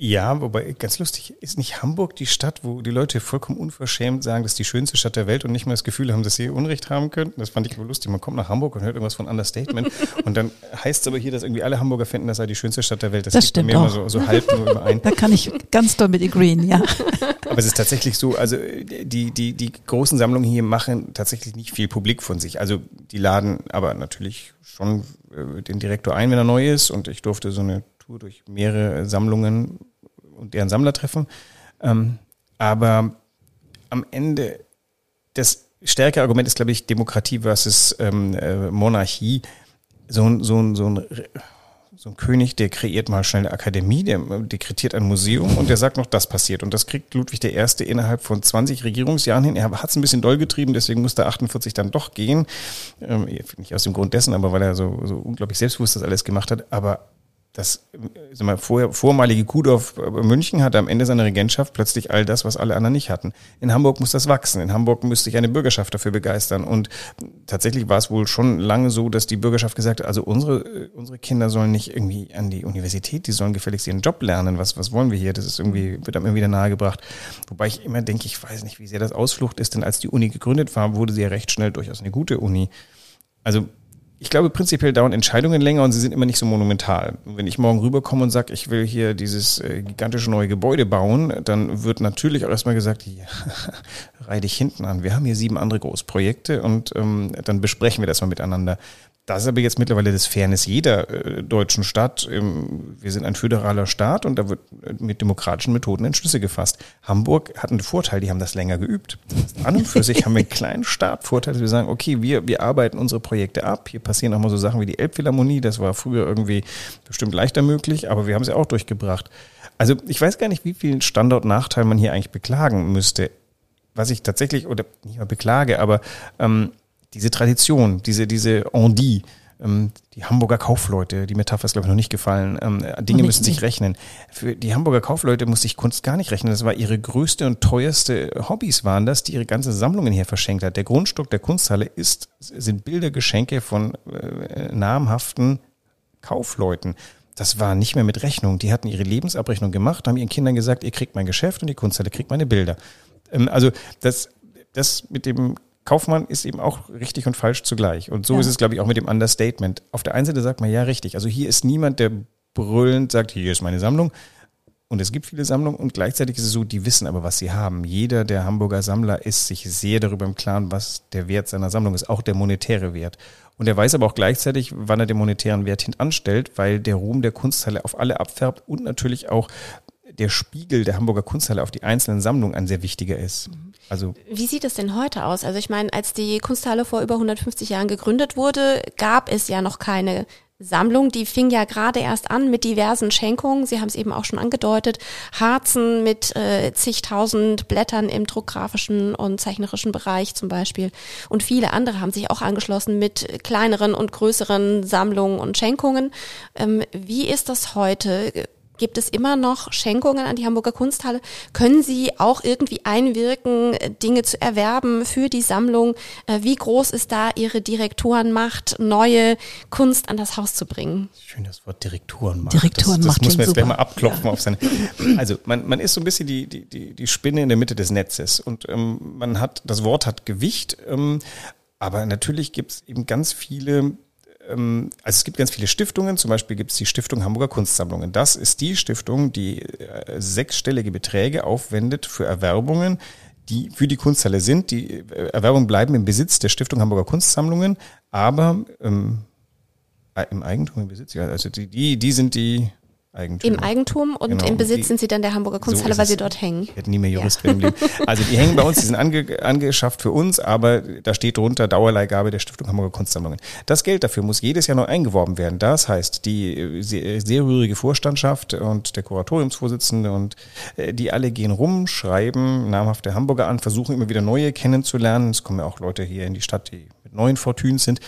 Ja, wobei ganz lustig, ist nicht Hamburg die Stadt, wo die Leute vollkommen unverschämt sagen, das ist die schönste Stadt der Welt und nicht mal das Gefühl haben, dass sie Unrecht haben könnten? Das fand ich wohl lustig. Man kommt nach Hamburg und hört irgendwas von Understatement und dann heißt es aber hier, dass irgendwie alle Hamburger finden, das sei die schönste Stadt der Welt. Das, das stimmt mir auch. immer so, so halb nur überein. Da kann ich ganz doll mit agreeen, ja. Aber es ist tatsächlich so, also die, die, die großen Sammlungen hier machen tatsächlich nicht viel Publik von sich. Also die laden aber natürlich schon äh, den Direktor ein, wenn er neu ist und ich durfte so eine Tour durch mehrere Sammlungen und deren Sammler treffen. Ähm, aber am Ende, das stärkere Argument ist, glaube ich, Demokratie versus ähm, äh, Monarchie. So, so, so ein so ein König, der kreiert mal schnell eine Akademie, der dekretiert ein Museum und der sagt noch, das passiert. Und das kriegt Ludwig I. innerhalb von 20 Regierungsjahren hin. Er hat es ein bisschen doll getrieben, deswegen musste 48 dann doch gehen. Ähm, nicht aus dem Grund dessen, aber weil er so, so unglaublich selbstbewusst das alles gemacht hat. Aber das sag mal, vorher, vormalige Kudorf München hatte am Ende seiner Regentschaft plötzlich all das, was alle anderen nicht hatten. In Hamburg muss das wachsen. In Hamburg müsste sich eine Bürgerschaft dafür begeistern. Und tatsächlich war es wohl schon lange so, dass die Bürgerschaft gesagt hat, also unsere, unsere Kinder sollen nicht irgendwie an die Universität, die sollen gefälligst ihren Job lernen. Was, was wollen wir hier? Das ist irgendwie, wird einem immer wieder nahegebracht. Wobei ich immer denke, ich weiß nicht, wie sehr das Ausflucht ist, denn als die Uni gegründet war, wurde sie ja recht schnell durchaus eine gute Uni. Also ich glaube, prinzipiell dauern Entscheidungen länger und sie sind immer nicht so monumental. Wenn ich morgen rüberkomme und sage, ich will hier dieses äh, gigantische neue Gebäude bauen, dann wird natürlich auch erstmal gesagt, ja, reih dich hinten an. Wir haben hier sieben andere Großprojekte und ähm, dann besprechen wir das mal miteinander. Das ist aber jetzt mittlerweile das Fairness jeder äh, deutschen Stadt. Ähm, wir sind ein föderaler Staat und da wird äh, mit demokratischen Methoden Entschlüsse gefasst. Hamburg hat einen Vorteil, die haben das länger geübt. An und für sich haben wir einen kleinen Startvorteil, dass wir sagen, okay, wir, wir arbeiten unsere Projekte ab. Hier passieren auch mal so Sachen wie die Elbphilharmonie. Das war früher irgendwie bestimmt leichter möglich, aber wir haben sie auch durchgebracht. Also ich weiß gar nicht, wie viel Standortnachteil man hier eigentlich beklagen müsste. Was ich tatsächlich, oder nicht mal beklage, aber ähm, diese Tradition, diese, diese Ondi, ähm, die Hamburger Kaufleute, die Metapher ist, glaube ich, noch nicht gefallen, ähm, Dinge müssen sich rechnen. Für die Hamburger Kaufleute muss sich Kunst gar nicht rechnen. Das war ihre größte und teuerste Hobbys waren das, die ihre ganze Sammlungen hier verschenkt hat. Der Grundstück der Kunsthalle ist, sind Bildergeschenke von äh, namhaften Kaufleuten. Das war nicht mehr mit Rechnung. Die hatten ihre Lebensabrechnung gemacht, haben ihren Kindern gesagt, ihr kriegt mein Geschäft und die Kunsthalle kriegt meine Bilder. Ähm, also das, das mit dem Kaufmann ist eben auch richtig und falsch zugleich. Und so ja. ist es, glaube ich, auch mit dem Understatement. Auf der einen Seite sagt man, ja, richtig. Also hier ist niemand, der brüllend sagt, hier ist meine Sammlung. Und es gibt viele Sammlungen und gleichzeitig ist es so, die wissen aber, was sie haben. Jeder der Hamburger Sammler ist sich sehr darüber im Klaren, was der Wert seiner Sammlung ist, auch der monetäre Wert. Und er weiß aber auch gleichzeitig, wann er den monetären Wert hintanstellt, weil der Ruhm der Kunsthalle auf alle abfärbt und natürlich auch der Spiegel der Hamburger Kunsthalle auf die einzelnen Sammlungen ein sehr wichtiger ist. Also Wie sieht es denn heute aus? Also ich meine, als die Kunsthalle vor über 150 Jahren gegründet wurde, gab es ja noch keine Sammlung, die fing ja gerade erst an mit diversen Schenkungen. Sie haben es eben auch schon angedeutet. Harzen mit äh, zigtausend Blättern im druckgrafischen und zeichnerischen Bereich zum Beispiel. Und viele andere haben sich auch angeschlossen mit kleineren und größeren Sammlungen und Schenkungen. Ähm, wie ist das heute? Gibt es immer noch Schenkungen an die Hamburger Kunsthalle? Können Sie auch irgendwie einwirken, Dinge zu erwerben für die Sammlung? Äh, wie groß ist da Ihre Direktorenmacht, neue Kunst an das Haus zu bringen? Schön das Wort Direktorenmacht. Direktorenmacht. Das, das muss man jetzt gleich mal abklopfen ja. auf seine. Also man, man ist so ein bisschen die, die, die, die Spinne in der Mitte des Netzes und ähm, man hat, das Wort hat Gewicht, ähm, aber natürlich gibt es eben ganz viele also es gibt ganz viele Stiftungen, zum Beispiel gibt es die Stiftung Hamburger Kunstsammlungen. Das ist die Stiftung, die äh, sechsstellige Beträge aufwendet für Erwerbungen, die für die Kunsthalle sind. Die äh, Erwerbungen bleiben im Besitz der Stiftung Hamburger Kunstsammlungen, aber ähm, äh, im Eigentum, im Besitz, ja, also die, die, die sind die Eigentum. Im Eigentum und genau. im Besitz die, sind sie dann der Hamburger Kunsthalle, so weil sie dort hängen. Ich hätte nie mehr Jurist ja. werden Also die hängen bei uns, die sind ange, angeschafft für uns, aber da steht drunter Dauerleihgabe der Stiftung Hamburger Kunstsammlungen. Das Geld dafür muss jedes Jahr neu eingeworben werden. Das heißt, die sehr, sehr rührige Vorstandschaft und der Kuratoriumsvorsitzende und äh, die alle gehen rum, schreiben namhafte Hamburger an, versuchen immer wieder neue kennenzulernen. Es kommen ja auch Leute hier in die Stadt, die mit neuen Fortunen sind.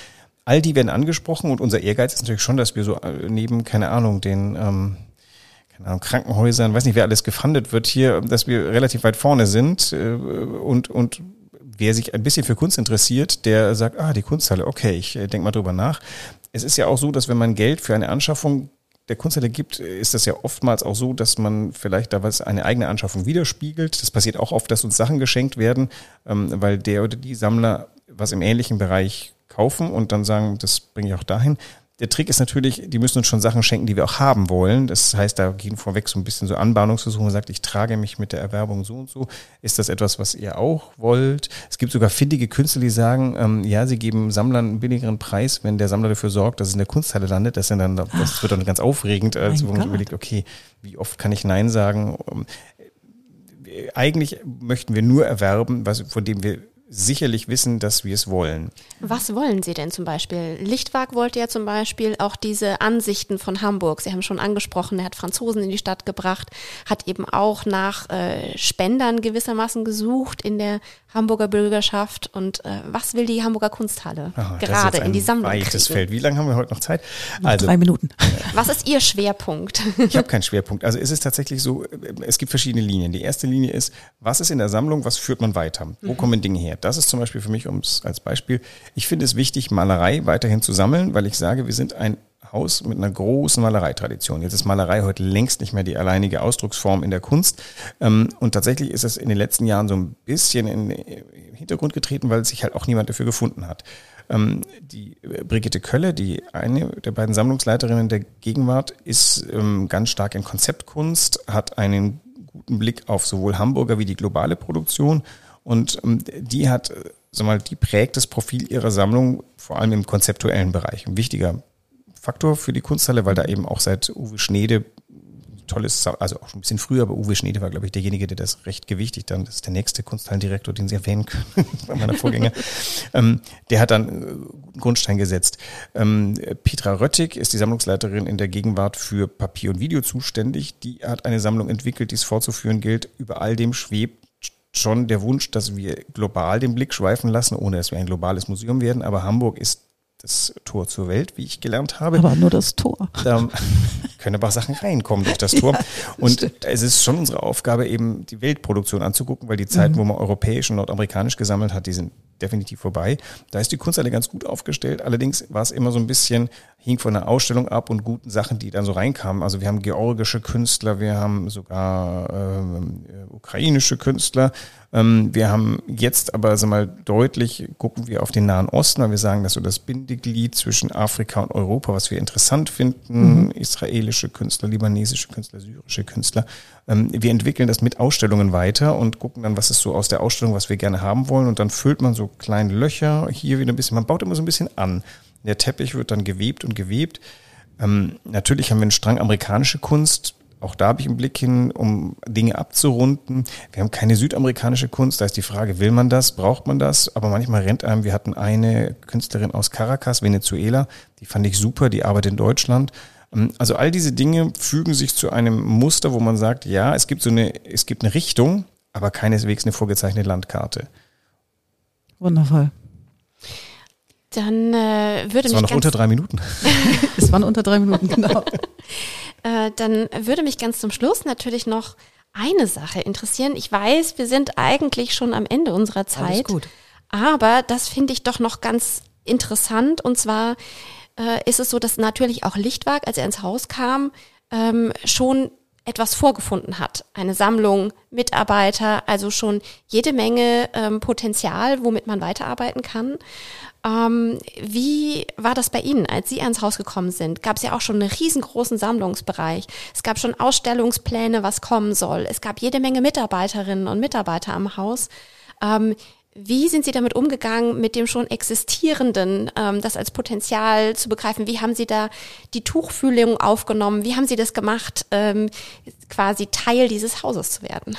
All die werden angesprochen und unser Ehrgeiz ist natürlich schon, dass wir so äh, neben, keine Ahnung, den ähm, keine Ahnung, Krankenhäusern, weiß nicht, wer alles gefundet wird hier, dass wir relativ weit vorne sind äh, und, und wer sich ein bisschen für Kunst interessiert, der sagt, ah, die Kunsthalle, okay, ich äh, denke mal drüber nach. Es ist ja auch so, dass wenn man Geld für eine Anschaffung der Kunsthalle gibt, ist das ja oftmals auch so, dass man vielleicht da was eine eigene Anschaffung widerspiegelt. Das passiert auch oft, dass uns Sachen geschenkt werden, ähm, weil der oder die Sammler was im ähnlichen Bereich kaufen und dann sagen, das bringe ich auch dahin. Der Trick ist natürlich, die müssen uns schon Sachen schenken, die wir auch haben wollen. Das heißt, da gehen vorweg so ein bisschen so Anbahnungsversuche und sagt, ich trage mich mit der Erwerbung so und so. Ist das etwas, was ihr auch wollt? Es gibt sogar findige Künstler, die sagen, ähm, ja, sie geben Sammlern einen billigeren Preis, wenn der Sammler dafür sorgt, dass es in der Kunsthalle landet. Das, dann, das Ach, wird dann ganz aufregend, als wo man überlegt, okay, wie oft kann ich Nein sagen? Eigentlich möchten wir nur erwerben, was, von dem wir sicherlich wissen, dass wir es wollen. Was wollen Sie denn zum Beispiel? Lichtwag wollte ja zum Beispiel auch diese Ansichten von Hamburg. Sie haben schon angesprochen, er hat Franzosen in die Stadt gebracht, hat eben auch nach äh, Spendern gewissermaßen gesucht in der Hamburger Bürgerschaft. Und äh, was will die Hamburger Kunsthalle Aha, gerade in die Sammlung weites kriegen? Feld. Wie lange haben wir heute noch Zeit? Also, drei Minuten. Was ist Ihr Schwerpunkt? Ich habe keinen Schwerpunkt. Also es ist tatsächlich so, es gibt verschiedene Linien. Die erste Linie ist, was ist in der Sammlung, was führt man weiter? Wo mhm. kommen Dinge her? Das ist zum Beispiel für mich, um es als Beispiel, ich finde es wichtig, Malerei weiterhin zu sammeln, weil ich sage, wir sind ein Haus mit einer großen Malereitradition. Jetzt ist Malerei heute längst nicht mehr die alleinige Ausdrucksform in der Kunst. Ähm, und tatsächlich ist es in den letzten Jahren so ein bisschen in den Hintergrund getreten, weil sich halt auch niemand dafür gefunden hat. Ähm, die Brigitte Kölle, die eine der beiden Sammlungsleiterinnen der Gegenwart, ist ähm, ganz stark in Konzeptkunst, hat einen guten Blick auf sowohl Hamburger wie die globale Produktion und die hat, sag mal, die prägt das Profil ihrer Sammlung vor allem im konzeptuellen Bereich. Ein wichtiger Faktor für die Kunsthalle, weil da eben auch seit Uwe Schnede tolles, also auch schon ein bisschen früher, aber Uwe Schnede war, glaube ich, derjenige, der das recht gewichtig dann, das ist der nächste Kunsthallendirektor, den Sie erwähnen können, meiner Vorgänger, ähm, der hat dann äh, guten Grundstein gesetzt. Ähm, Petra Röttig ist die Sammlungsleiterin in der Gegenwart für Papier und Video zuständig. Die hat eine Sammlung entwickelt, die es vorzuführen gilt. Über all dem schwebt schon der Wunsch, dass wir global den Blick schweifen lassen, ohne dass wir ein globales Museum werden. Aber Hamburg ist das Tor zur Welt, wie ich gelernt habe. Aber nur das Tor. Da können aber Sachen reinkommen durch das Tor. Ja, und stimmt. es ist schon unsere Aufgabe, eben die Weltproduktion anzugucken, weil die Zeiten, mhm. wo man europäisch und nordamerikanisch gesammelt hat, die sind definitiv vorbei. Da ist die Kunsthalle ganz gut aufgestellt. Allerdings war es immer so ein bisschen, hing von der Ausstellung ab und guten Sachen, die dann so reinkamen. Also wir haben georgische Künstler, wir haben sogar ähm, äh, ukrainische Künstler. Ähm, wir haben jetzt aber also mal deutlich, gucken wir auf den Nahen Osten, weil wir sagen, dass so das Bindeglied zwischen Afrika und Europa, was wir interessant finden, mhm. israelische Künstler, libanesische Künstler, syrische Künstler. Ähm, wir entwickeln das mit Ausstellungen weiter und gucken dann, was ist so aus der Ausstellung, was wir gerne haben wollen. Und dann füllt man so kleine Löcher hier wieder ein bisschen. Man baut immer so ein bisschen an. Der Teppich wird dann gewebt und gewebt. Ähm, natürlich haben wir einen Strang amerikanische Kunst. Auch da habe ich einen Blick hin, um Dinge abzurunden. Wir haben keine südamerikanische Kunst. Da ist die Frage, will man das? Braucht man das? Aber manchmal rennt einem, wir hatten eine Künstlerin aus Caracas, Venezuela. Die fand ich super. Die arbeitet in Deutschland. Ähm, also all diese Dinge fügen sich zu einem Muster, wo man sagt, ja, es gibt so eine, es gibt eine Richtung, aber keineswegs eine vorgezeichnete Landkarte. Wundervoll. Dann äh, würde es mich. Es waren noch unter drei Minuten. es waren unter drei Minuten, genau. äh, dann würde mich ganz zum Schluss natürlich noch eine Sache interessieren. Ich weiß, wir sind eigentlich schon am Ende unserer Zeit. Alles gut. Aber das finde ich doch noch ganz interessant. Und zwar äh, ist es so, dass natürlich auch Lichtwag, als er ins Haus kam, ähm, schon etwas vorgefunden hat. Eine Sammlung, Mitarbeiter, also schon jede Menge ähm, Potenzial, womit man weiterarbeiten kann. Ähm, wie war das bei Ihnen, als Sie ans Haus gekommen sind? Gab es ja auch schon einen riesengroßen Sammlungsbereich. Es gab schon Ausstellungspläne, was kommen soll. Es gab jede Menge Mitarbeiterinnen und Mitarbeiter am Haus. Ähm, wie sind Sie damit umgegangen, mit dem schon Existierenden, ähm, das als Potenzial zu begreifen? Wie haben Sie da die Tuchfühlung aufgenommen? Wie haben Sie das gemacht, ähm, quasi Teil dieses Hauses zu werden?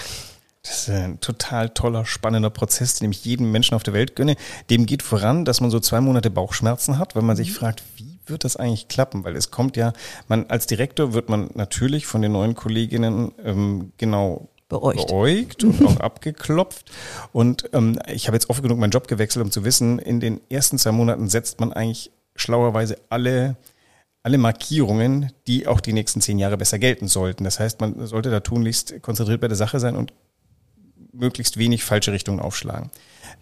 Das ist ein total toller, spannender Prozess, den ich jedem Menschen auf der Welt gönne. Dem geht voran, dass man so zwei Monate Bauchschmerzen hat, weil man sich mhm. fragt, wie wird das eigentlich klappen? Weil es kommt ja, man als Direktor wird man natürlich von den neuen Kolleginnen ähm, genau beäugt, beäugt und auch abgeklopft. Und ähm, ich habe jetzt oft genug meinen Job gewechselt, um zu wissen, in den ersten zwei Monaten setzt man eigentlich schlauerweise alle alle Markierungen, die auch die nächsten zehn Jahre besser gelten sollten. Das heißt, man sollte da tunlichst konzentriert bei der Sache sein und möglichst wenig falsche Richtungen aufschlagen.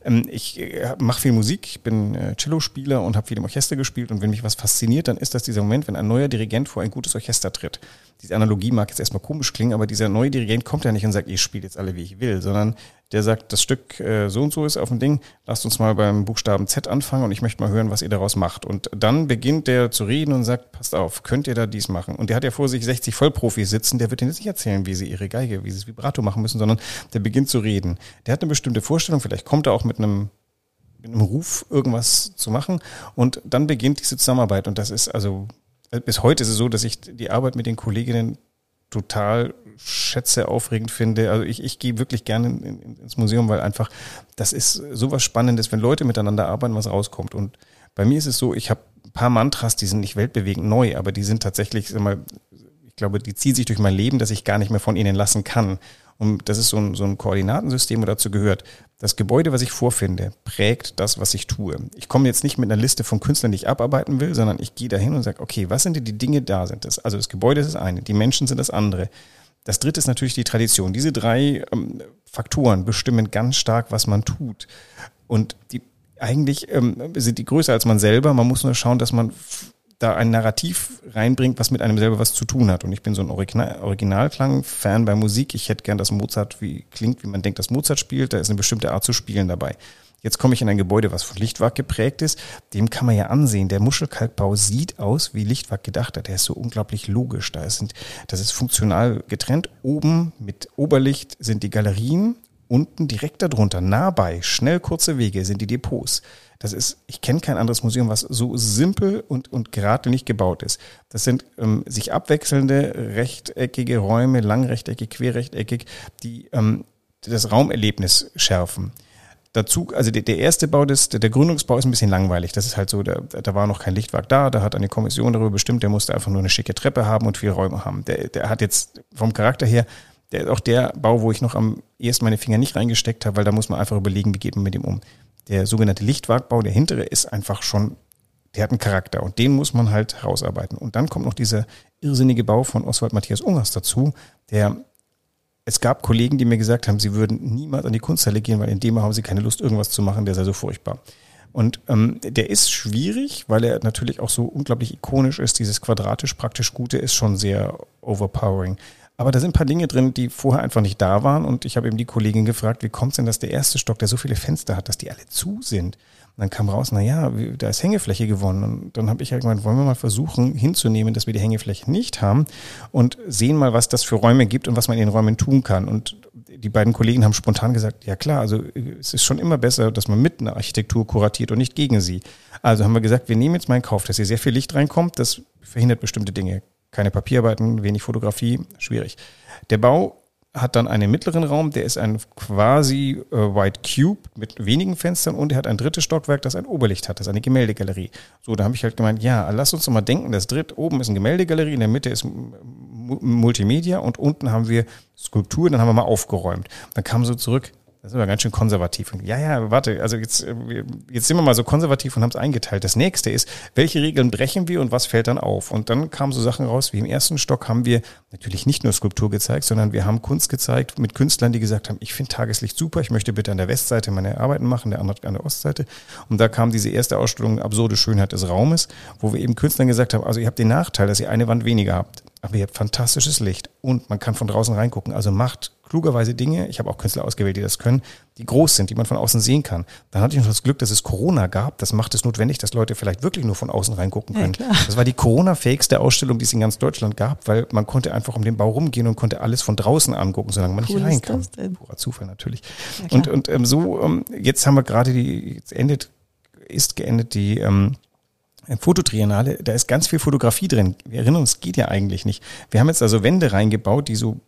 Ähm, ich äh, mache viel Musik, ich bin äh, Cello-Spieler und habe viel im Orchester gespielt und wenn mich was fasziniert, dann ist das dieser Moment, wenn ein neuer Dirigent vor ein gutes Orchester tritt diese Analogie mag jetzt erstmal komisch klingen, aber dieser neue Dirigent kommt ja nicht und sagt, ich spiele jetzt alle, wie ich will, sondern der sagt, das Stück äh, so und so ist auf dem Ding, lasst uns mal beim Buchstaben Z anfangen und ich möchte mal hören, was ihr daraus macht. Und dann beginnt der zu reden und sagt, passt auf, könnt ihr da dies machen? Und der hat ja vor sich 60 Vollprofis sitzen, der wird ihnen jetzt nicht erzählen, wie sie ihre Geige, wie sie das Vibrato machen müssen, sondern der beginnt zu reden. Der hat eine bestimmte Vorstellung, vielleicht kommt er auch mit einem mit einem Ruf irgendwas zu machen und dann beginnt diese Zusammenarbeit und das ist also bis heute ist es so, dass ich die Arbeit mit den Kolleginnen total schätze, aufregend finde. Also ich, ich gehe wirklich gerne in, in, ins Museum, weil einfach das ist sowas Spannendes, wenn Leute miteinander arbeiten, was rauskommt. Und bei mir ist es so, ich habe ein paar Mantras, die sind nicht weltbewegend neu, aber die sind tatsächlich, sag mal, glaube, die ziehen sich durch mein Leben, dass ich gar nicht mehr von ihnen lassen kann. Und das ist so ein, so ein Koordinatensystem, wo dazu gehört. Das Gebäude, was ich vorfinde, prägt das, was ich tue. Ich komme jetzt nicht mit einer Liste von Künstlern, die ich abarbeiten will, sondern ich gehe dahin und sage, okay, was sind die, die Dinge da sind? Das, also das Gebäude ist das eine, die Menschen sind das andere. Das dritte ist natürlich die Tradition. Diese drei ähm, Faktoren bestimmen ganz stark, was man tut. Und die eigentlich ähm, sind die größer als man selber. Man muss nur schauen, dass man da ein Narrativ reinbringt, was mit einem selber was zu tun hat. Und ich bin so ein Original Originalklang-Fan bei Musik. Ich hätte gern, dass Mozart wie klingt, wie man denkt, dass Mozart spielt. Da ist eine bestimmte Art zu spielen dabei. Jetzt komme ich in ein Gebäude, was von Lichtwag geprägt ist. Dem kann man ja ansehen. Der Muschelkalkbau sieht aus, wie Lichtwag gedacht hat. Der ist so unglaublich logisch. Da sind, das ist funktional getrennt. Oben mit Oberlicht sind die Galerien. Unten direkt darunter, nah bei, schnell kurze Wege sind die Depots. Das ist, ich kenne kein anderes Museum, was so simpel und, und geradlinig gebaut ist. Das sind ähm, sich abwechselnde rechteckige Räume, langrechteckig, querrechteckig, die ähm, das Raumerlebnis schärfen. Dazu, also der, der erste Bau des, der, der Gründungsbau ist ein bisschen langweilig. Das ist halt so, da, da war noch kein Lichtwerk da, da hat eine Kommission darüber bestimmt, der musste einfach nur eine schicke Treppe haben und vier Räume haben. Der, der hat jetzt vom Charakter her, der ist auch der Bau, wo ich noch am ersten meine Finger nicht reingesteckt habe, weil da muss man einfach überlegen, wie geht man mit ihm um der sogenannte Lichtwagbau, der hintere, ist einfach schon, der hat einen Charakter und den muss man halt herausarbeiten. Und dann kommt noch dieser irrsinnige Bau von Oswald Matthias Ungers dazu, der es gab Kollegen, die mir gesagt haben, sie würden niemals an die Kunsthalle gehen, weil in dem haben sie keine Lust, irgendwas zu machen, der sei so furchtbar. Und ähm, der ist schwierig, weil er natürlich auch so unglaublich ikonisch ist. Dieses quadratisch praktisch Gute ist schon sehr overpowering. Aber da sind ein paar Dinge drin, die vorher einfach nicht da waren. Und ich habe eben die Kollegin gefragt, wie kommt es denn, dass der erste Stock, der so viele Fenster hat, dass die alle zu sind? Und dann kam raus, na ja, da ist Hängefläche gewonnen. Und dann habe ich halt gemeint, wollen wir mal versuchen hinzunehmen, dass wir die Hängefläche nicht haben und sehen mal, was das für Räume gibt und was man in den Räumen tun kann. Und die beiden Kollegen haben spontan gesagt, ja klar, also es ist schon immer besser, dass man mit einer Architektur kuratiert und nicht gegen sie. Also haben wir gesagt, wir nehmen jetzt mal in Kauf, dass hier sehr viel Licht reinkommt, das verhindert bestimmte Dinge keine Papierarbeiten, wenig Fotografie, schwierig. Der Bau hat dann einen mittleren Raum, der ist ein quasi äh, White Cube mit wenigen Fenstern und er hat ein drittes Stockwerk, das ein Oberlicht hat, das ist eine Gemäldegalerie. So, da habe ich halt gemeint, ja, lass uns doch mal denken, das dritte oben ist eine Gemäldegalerie, in der Mitte ist Multimedia und unten haben wir Skulptur, dann haben wir mal aufgeräumt. Dann kam so zurück, das ist aber ganz schön konservativ. Ja, ja, warte, also jetzt, äh, jetzt sind wir mal so konservativ und haben es eingeteilt. Das nächste ist, welche Regeln brechen wir und was fällt dann auf? Und dann kamen so Sachen raus, wie im ersten Stock haben wir natürlich nicht nur Skulptur gezeigt, sondern wir haben Kunst gezeigt mit Künstlern, die gesagt haben, ich finde Tageslicht super, ich möchte bitte an der Westseite meine Arbeiten machen, der andere an der Ostseite. Und da kam diese erste Ausstellung Absurde Schönheit des Raumes, wo wir eben Künstlern gesagt haben, also ihr habt den Nachteil, dass ihr eine Wand weniger habt, aber ihr habt fantastisches Licht und man kann von draußen reingucken. Also macht klugerweise Dinge, ich habe auch Künstler ausgewählt, die das können, die groß sind, die man von außen sehen kann. Dann hatte ich noch das Glück, dass es Corona gab. Das macht es notwendig, dass Leute vielleicht wirklich nur von außen reingucken können. Ja, das war die Corona-fähigste Ausstellung, die es in ganz Deutschland gab, weil man konnte einfach um den Bau rumgehen und konnte alles von draußen angucken, solange man cool nicht reinkam. Purer Zufall natürlich. Ja, und und ähm, so, ähm, jetzt haben wir gerade die, jetzt endet, ist geendet die ähm, Fototriennale, da ist ganz viel Fotografie drin. Wir erinnern uns, geht ja eigentlich nicht. Wir haben jetzt also Wände reingebaut, die so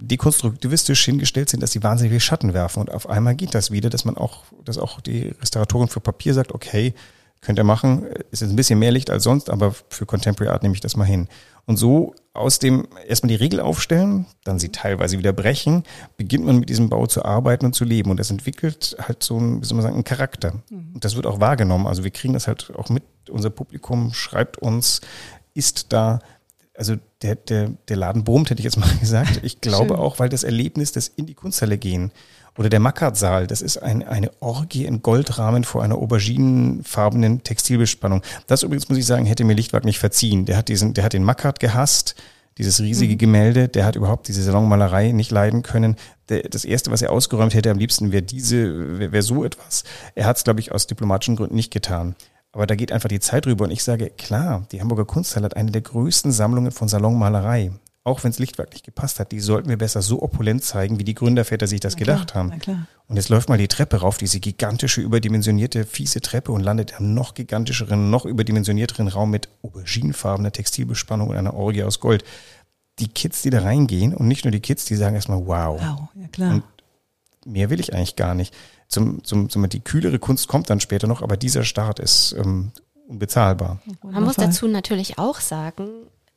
dekonstruktivistisch hingestellt sind, dass sie wahnsinnig viel Schatten werfen. Und auf einmal geht das wieder, dass man auch, dass auch die Restauratorin für Papier sagt, okay, könnt ihr machen, ist jetzt ein bisschen mehr Licht als sonst, aber für Contemporary Art nehme ich das mal hin. Und so aus dem erstmal die Regel aufstellen, dann sie teilweise wieder brechen, beginnt man mit diesem Bau zu arbeiten und zu leben. Und das entwickelt halt so ein, wie soll man sagen, einen Charakter. Mhm. Und das wird auch wahrgenommen. Also wir kriegen das halt auch mit. Unser Publikum schreibt uns, ist da, also der, der, der Laden brummt, hätte ich jetzt mal gesagt. Ich glaube Schön. auch, weil das Erlebnis des in die Kunsthalle gehen oder der Mackert-Saal, das ist ein, eine Orgie in Goldrahmen vor einer auberginenfarbenen Textilbespannung. Das übrigens, muss ich sagen, hätte mir Lichtwag nicht verziehen. Der hat diesen, der hat den Mackert gehasst, dieses riesige mhm. Gemälde, der hat überhaupt diese Salonmalerei nicht leiden können. Der, das erste, was er ausgeräumt hätte am liebsten, wäre diese, wäre wär so etwas. Er hat es, glaube ich, aus diplomatischen Gründen nicht getan. Aber da geht einfach die Zeit rüber und ich sage, klar, die Hamburger Kunsthalle hat eine der größten Sammlungen von Salonmalerei. Auch wenn es Lichtwerk nicht gepasst hat, die sollten wir besser so opulent zeigen, wie die Gründerväter sich das na gedacht klar, haben. Und jetzt läuft mal die Treppe rauf, diese gigantische, überdimensionierte, fiese Treppe und landet im noch gigantischeren, noch überdimensionierteren Raum mit auberginenfarbener Textilbespannung und einer Orgie aus Gold. die Kids, die da reingehen und nicht nur die Kids, die sagen erstmal wow. Wow, ja klar. Und mehr will ich eigentlich gar nicht. Zum, zum, zum, die kühlere Kunst kommt dann später noch, aber dieser Start ist ähm, unbezahlbar. Man muss dazu natürlich auch sagen,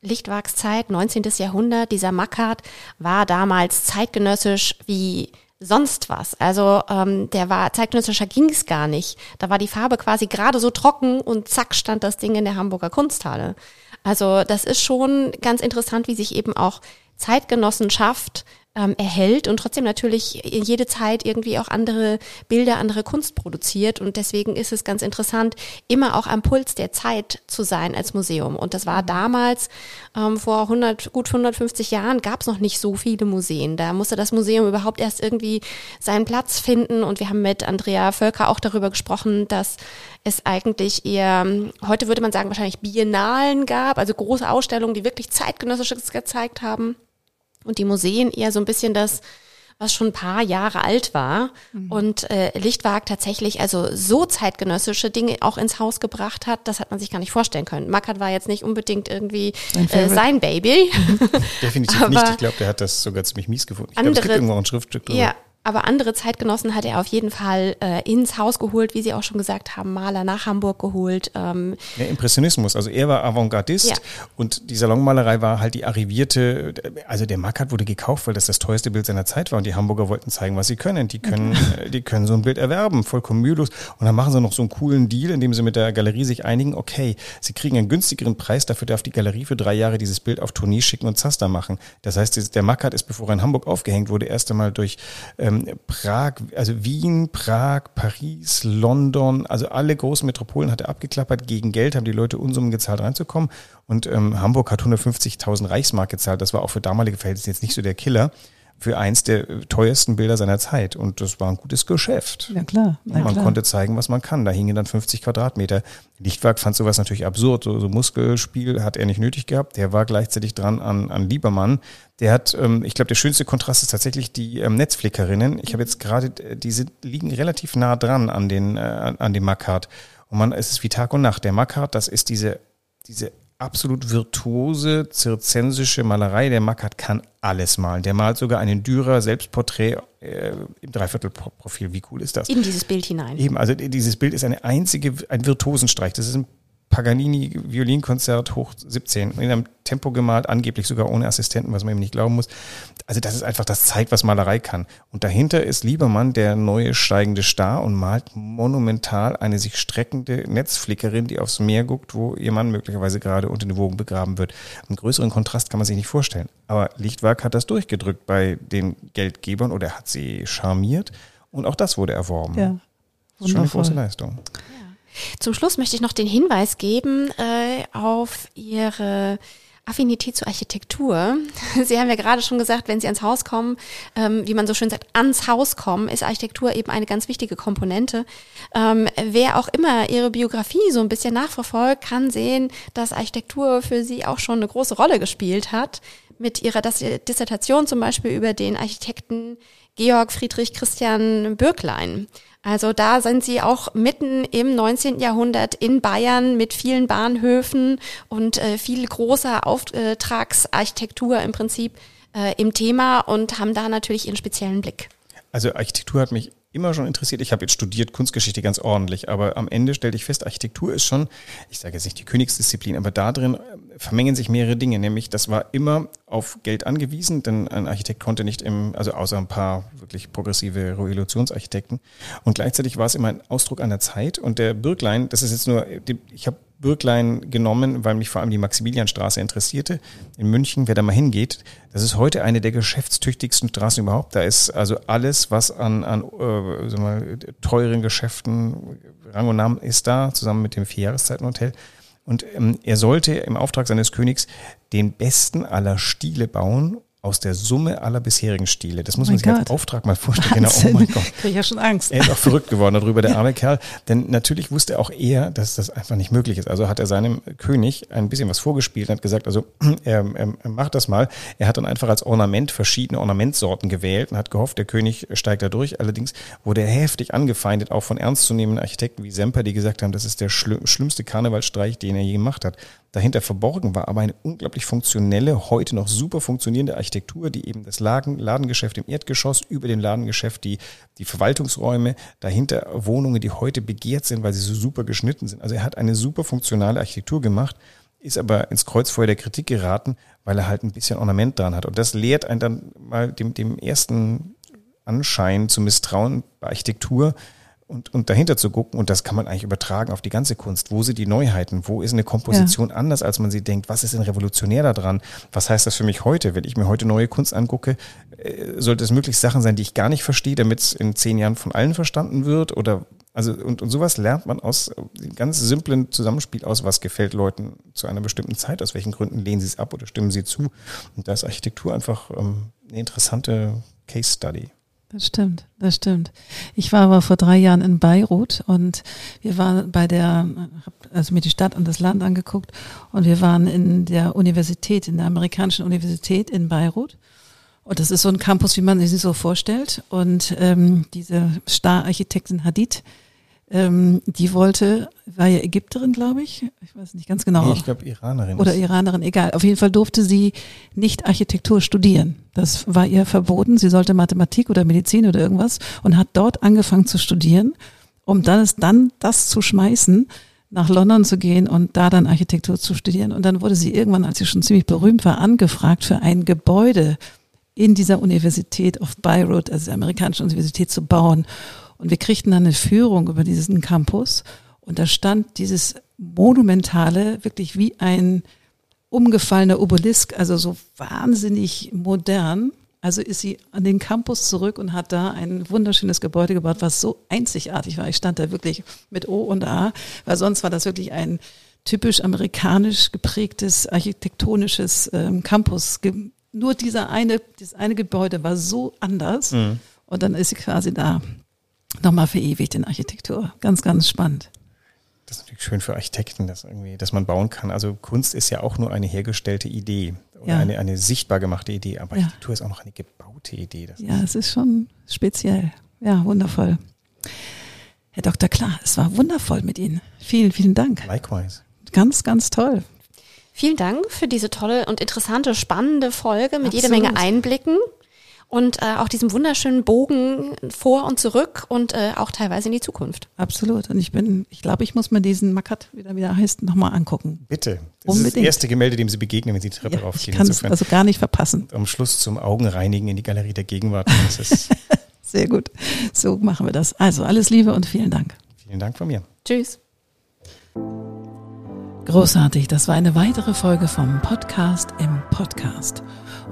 Lichtwachszeit, 19. Jahrhundert, dieser Mackart war damals zeitgenössisch wie sonst was. Also ähm, der war zeitgenössischer ging es gar nicht. Da war die Farbe quasi gerade so trocken und zack stand das Ding in der Hamburger Kunsthalle. Also das ist schon ganz interessant, wie sich eben auch Zeitgenossenschaft ähm, erhält und trotzdem natürlich jede Zeit irgendwie auch andere Bilder, andere Kunst produziert. Und deswegen ist es ganz interessant, immer auch am Puls der Zeit zu sein als Museum. Und das war damals, ähm, vor 100, gut 150 Jahren, gab es noch nicht so viele Museen. Da musste das Museum überhaupt erst irgendwie seinen Platz finden. Und wir haben mit Andrea Völker auch darüber gesprochen, dass es eigentlich eher, heute würde man sagen, wahrscheinlich Biennalen gab, also große Ausstellungen, die wirklich zeitgenössisches gezeigt haben und die Museen eher so ein bisschen das, was schon ein paar Jahre alt war mhm. und äh, Lichtwag tatsächlich also so zeitgenössische Dinge auch ins Haus gebracht hat, das hat man sich gar nicht vorstellen können. Mackert war jetzt nicht unbedingt irgendwie äh, sein Baby. Definitiv nicht. Ich glaube, der hat das sogar ziemlich mies gefunden. Ich glaube, es gibt irgendwo ein Schriftstück drüber. Ja, aber andere Zeitgenossen hat er auf jeden Fall äh, ins Haus geholt, wie Sie auch schon gesagt haben, Maler nach Hamburg geholt. Ähm. Ja, Impressionismus, also er war Avantgardist ja. und die Salonmalerei war halt die arrivierte, also der Mackert wurde gekauft, weil das das teuerste Bild seiner Zeit war und die Hamburger wollten zeigen, was sie können. Die können, okay. Äh, die können so ein Bild erwerben, vollkommen mühelos. Und dann machen sie noch so einen coolen Deal, indem sie mit der Galerie sich einigen, okay, sie kriegen einen günstigeren Preis, dafür darf die Galerie für drei Jahre dieses Bild auf Tournee schicken und Zaster machen. Das heißt, der Mackert ist, bevor er in Hamburg aufgehängt wurde, erst einmal durch ähm, Prag, also Wien, Prag, Paris, London, also alle großen Metropolen hat er abgeklappert. Gegen Geld haben die Leute Unsummen gezahlt reinzukommen. Und ähm, Hamburg hat 150.000 Reichsmark gezahlt. Das war auch für damalige Verhältnisse jetzt nicht so der Killer für eins der teuersten Bilder seiner Zeit. Und das war ein gutes Geschäft. Ja, klar. Ja, man klar. konnte zeigen, was man kann. Da hingen dann 50 Quadratmeter. Lichtwerk fand sowas natürlich absurd. So, so Muskelspiel hat er nicht nötig gehabt. Der war gleichzeitig dran an, an Liebermann. Der hat, ähm, ich glaube, der schönste Kontrast ist tatsächlich die ähm, Netzflickerinnen. Ich habe jetzt gerade, die sind, liegen relativ nah dran an den, äh, an dem Makart. Und man, es ist wie Tag und Nacht. Der Makart, das ist diese, diese absolut virtuose zirzensische Malerei. Der Mackert kann alles malen. Der malt sogar einen Dürer Selbstporträt äh, im Dreiviertelprofil. Wie cool ist das? In dieses Bild hinein. Eben, also dieses Bild ist eine einzige, ein Virtuosenstreich. Das ist ein Paganini Violinkonzert hoch 17 in einem Tempo gemalt, angeblich sogar ohne Assistenten, was man ihm nicht glauben muss. Also das ist einfach das zeigt, was Malerei kann. Und dahinter ist Liebermann der neue steigende Star und malt monumental eine sich streckende Netzflickerin, die aufs Meer guckt, wo ihr Mann möglicherweise gerade unter den Wogen begraben wird. Einen größeren Kontrast kann man sich nicht vorstellen. Aber Lichtwerk hat das durchgedrückt bei den Geldgebern oder hat sie charmiert und auch das wurde erworben. Ja. Das ist schon eine große Leistung. Zum Schluss möchte ich noch den Hinweis geben äh, auf Ihre Affinität zur Architektur. Sie haben ja gerade schon gesagt, wenn Sie ans Haus kommen, ähm, wie man so schön sagt, ans Haus kommen, ist Architektur eben eine ganz wichtige Komponente. Ähm, wer auch immer Ihre Biografie so ein bisschen nachverfolgt, kann sehen, dass Architektur für Sie auch schon eine große Rolle gespielt hat. Mit Ihrer Dissertation zum Beispiel über den Architekten Georg Friedrich Christian Bürklein. Also da sind sie auch mitten im 19. Jahrhundert in Bayern mit vielen Bahnhöfen und äh, viel großer Auftragsarchitektur im Prinzip äh, im Thema und haben da natürlich ihren speziellen Blick. Also Architektur hat mich immer schon interessiert. Ich habe jetzt studiert Kunstgeschichte ganz ordentlich, aber am Ende stellte ich fest, Architektur ist schon, ich sage jetzt nicht die Königsdisziplin, aber da drin vermengen sich mehrere Dinge. Nämlich, das war immer auf Geld angewiesen, denn ein Architekt konnte nicht im, also außer ein paar wirklich progressive Revolutionsarchitekten. Und gleichzeitig war es immer ein Ausdruck einer Zeit. Und der Bürglein, das ist jetzt nur, ich habe Bürglein genommen, weil mich vor allem die Maximilianstraße interessierte. In München, wer da mal hingeht, das ist heute eine der geschäftstüchtigsten Straßen überhaupt. Da ist also alles, was an, an äh, sag mal, teuren Geschäften Rang und Namen ist da, zusammen mit dem Vierjahreszeitenhotel. Und ähm, er sollte im Auftrag seines Königs den besten aller Stile bauen aus der Summe aller bisherigen Stile. Das muss oh man sich Gott. als Auftrag mal vorstellen. Genau, oh mein Gott. Krieg ich ja schon Angst. Er ist auch verrückt geworden darüber, der arme Kerl. Denn natürlich wusste auch er, dass das einfach nicht möglich ist. Also hat er seinem König ein bisschen was vorgespielt und hat gesagt, also er, er, er macht das mal. Er hat dann einfach als Ornament verschiedene Ornamentsorten gewählt und hat gehofft, der König steigt da durch. Allerdings wurde er heftig angefeindet, auch von ernstzunehmenden Architekten wie Semper, die gesagt haben, das ist der schlimmste Karnevalstreich, den er je gemacht hat. Dahinter verborgen war, aber eine unglaublich funktionelle, heute noch super funktionierende Architektur, die eben das Laden, Ladengeschäft im Erdgeschoss, über dem Ladengeschäft die, die Verwaltungsräume, dahinter Wohnungen, die heute begehrt sind, weil sie so super geschnitten sind. Also er hat eine super funktionale Architektur gemacht, ist aber ins Kreuzfeuer der Kritik geraten, weil er halt ein bisschen Ornament dran hat. Und das lehrt einen dann mal dem, dem ersten Anschein zu misstrauen bei Architektur, und, und dahinter zu gucken. Und das kann man eigentlich übertragen auf die ganze Kunst. Wo sind die Neuheiten? Wo ist eine Komposition ja. anders, als man sie denkt? Was ist denn revolutionär daran? Was heißt das für mich heute? Wenn ich mir heute neue Kunst angucke, äh, sollte es möglichst Sachen sein, die ich gar nicht verstehe, damit es in zehn Jahren von allen verstanden wird? Oder also und, und sowas lernt man aus dem ganz simplen Zusammenspiel aus, was gefällt Leuten zu einer bestimmten Zeit, aus welchen Gründen lehnen sie es ab oder stimmen sie zu. Und da ist Architektur einfach ähm, eine interessante Case Study. Das stimmt, das stimmt. Ich war aber vor drei Jahren in Beirut und wir waren bei der, also mir die Stadt und das Land angeguckt und wir waren in der Universität, in der amerikanischen Universität in Beirut. Und das ist so ein Campus, wie man sich so vorstellt. Und ähm, diese Star-Architektin Hadid, ähm, die wollte, war ja Ägypterin, glaube ich. Ich weiß nicht ganz genau. Nee, ich glaube Iranerin. Oder Iranerin, egal. Auf jeden Fall durfte sie nicht Architektur studieren. Das war ihr verboten. Sie sollte Mathematik oder Medizin oder irgendwas und hat dort angefangen zu studieren, um dann, dann das zu schmeißen, nach London zu gehen und da dann Architektur zu studieren. Und dann wurde sie irgendwann, als sie schon ziemlich berühmt war, angefragt für ein Gebäude in dieser Universität of Beirut, also der amerikanischen Universität, zu bauen. Und wir kriegten dann eine Führung über diesen Campus und da stand dieses monumentale, wirklich wie ein umgefallener Obelisk, also so wahnsinnig modern. Also ist sie an den Campus zurück und hat da ein wunderschönes Gebäude gebaut, was so einzigartig war. Ich stand da wirklich mit O und A, weil sonst war das wirklich ein typisch amerikanisch geprägtes architektonisches ähm, Campus. Nur dieser eine, dieses eine Gebäude war so anders. Mhm. Und dann ist sie quasi da nochmal verewigt in Architektur. Ganz, ganz spannend. Das ist natürlich schön für Architekten, dass, irgendwie, dass man bauen kann. Also Kunst ist ja auch nur eine hergestellte Idee oder ja. eine, eine sichtbar gemachte Idee, aber ja. Architektur ist auch noch eine gebaute Idee. Das ja, es ist schon speziell. Ja, wundervoll. Herr Dr. Klar, es war wundervoll mit Ihnen. Vielen, vielen Dank. Likewise. Ganz, ganz toll. Vielen Dank für diese tolle und interessante, spannende Folge mit Absolut. jeder Menge Einblicken und äh, auch diesem wunderschönen Bogen vor und zurück und äh, auch teilweise in die Zukunft. Absolut. Und ich bin, ich glaube, ich muss mir diesen Makat, wie er wieder heißt, nochmal angucken. Bitte. Das Unbedingt. ist das erste Gemälde, dem Sie begegnen, wenn Sie die Treppe ja, raufgehen. Ich kann es also gar nicht verpassen. Und am Schluss zum Augenreinigen in die Galerie der Gegenwart. Sehr gut. So machen wir das. Also alles Liebe und vielen Dank. Vielen Dank von mir. Tschüss. Großartig. Das war eine weitere Folge vom Podcast im Podcast.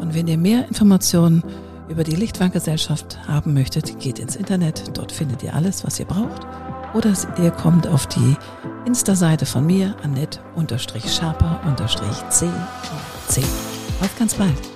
Und wenn ihr mehr Informationen über die Lichtwanggesellschaft haben möchtet, geht ins Internet. Dort findet ihr alles, was ihr braucht. Oder ihr kommt auf die Insta-Seite von mir, Annette-Schaper-C. Auf ganz bald.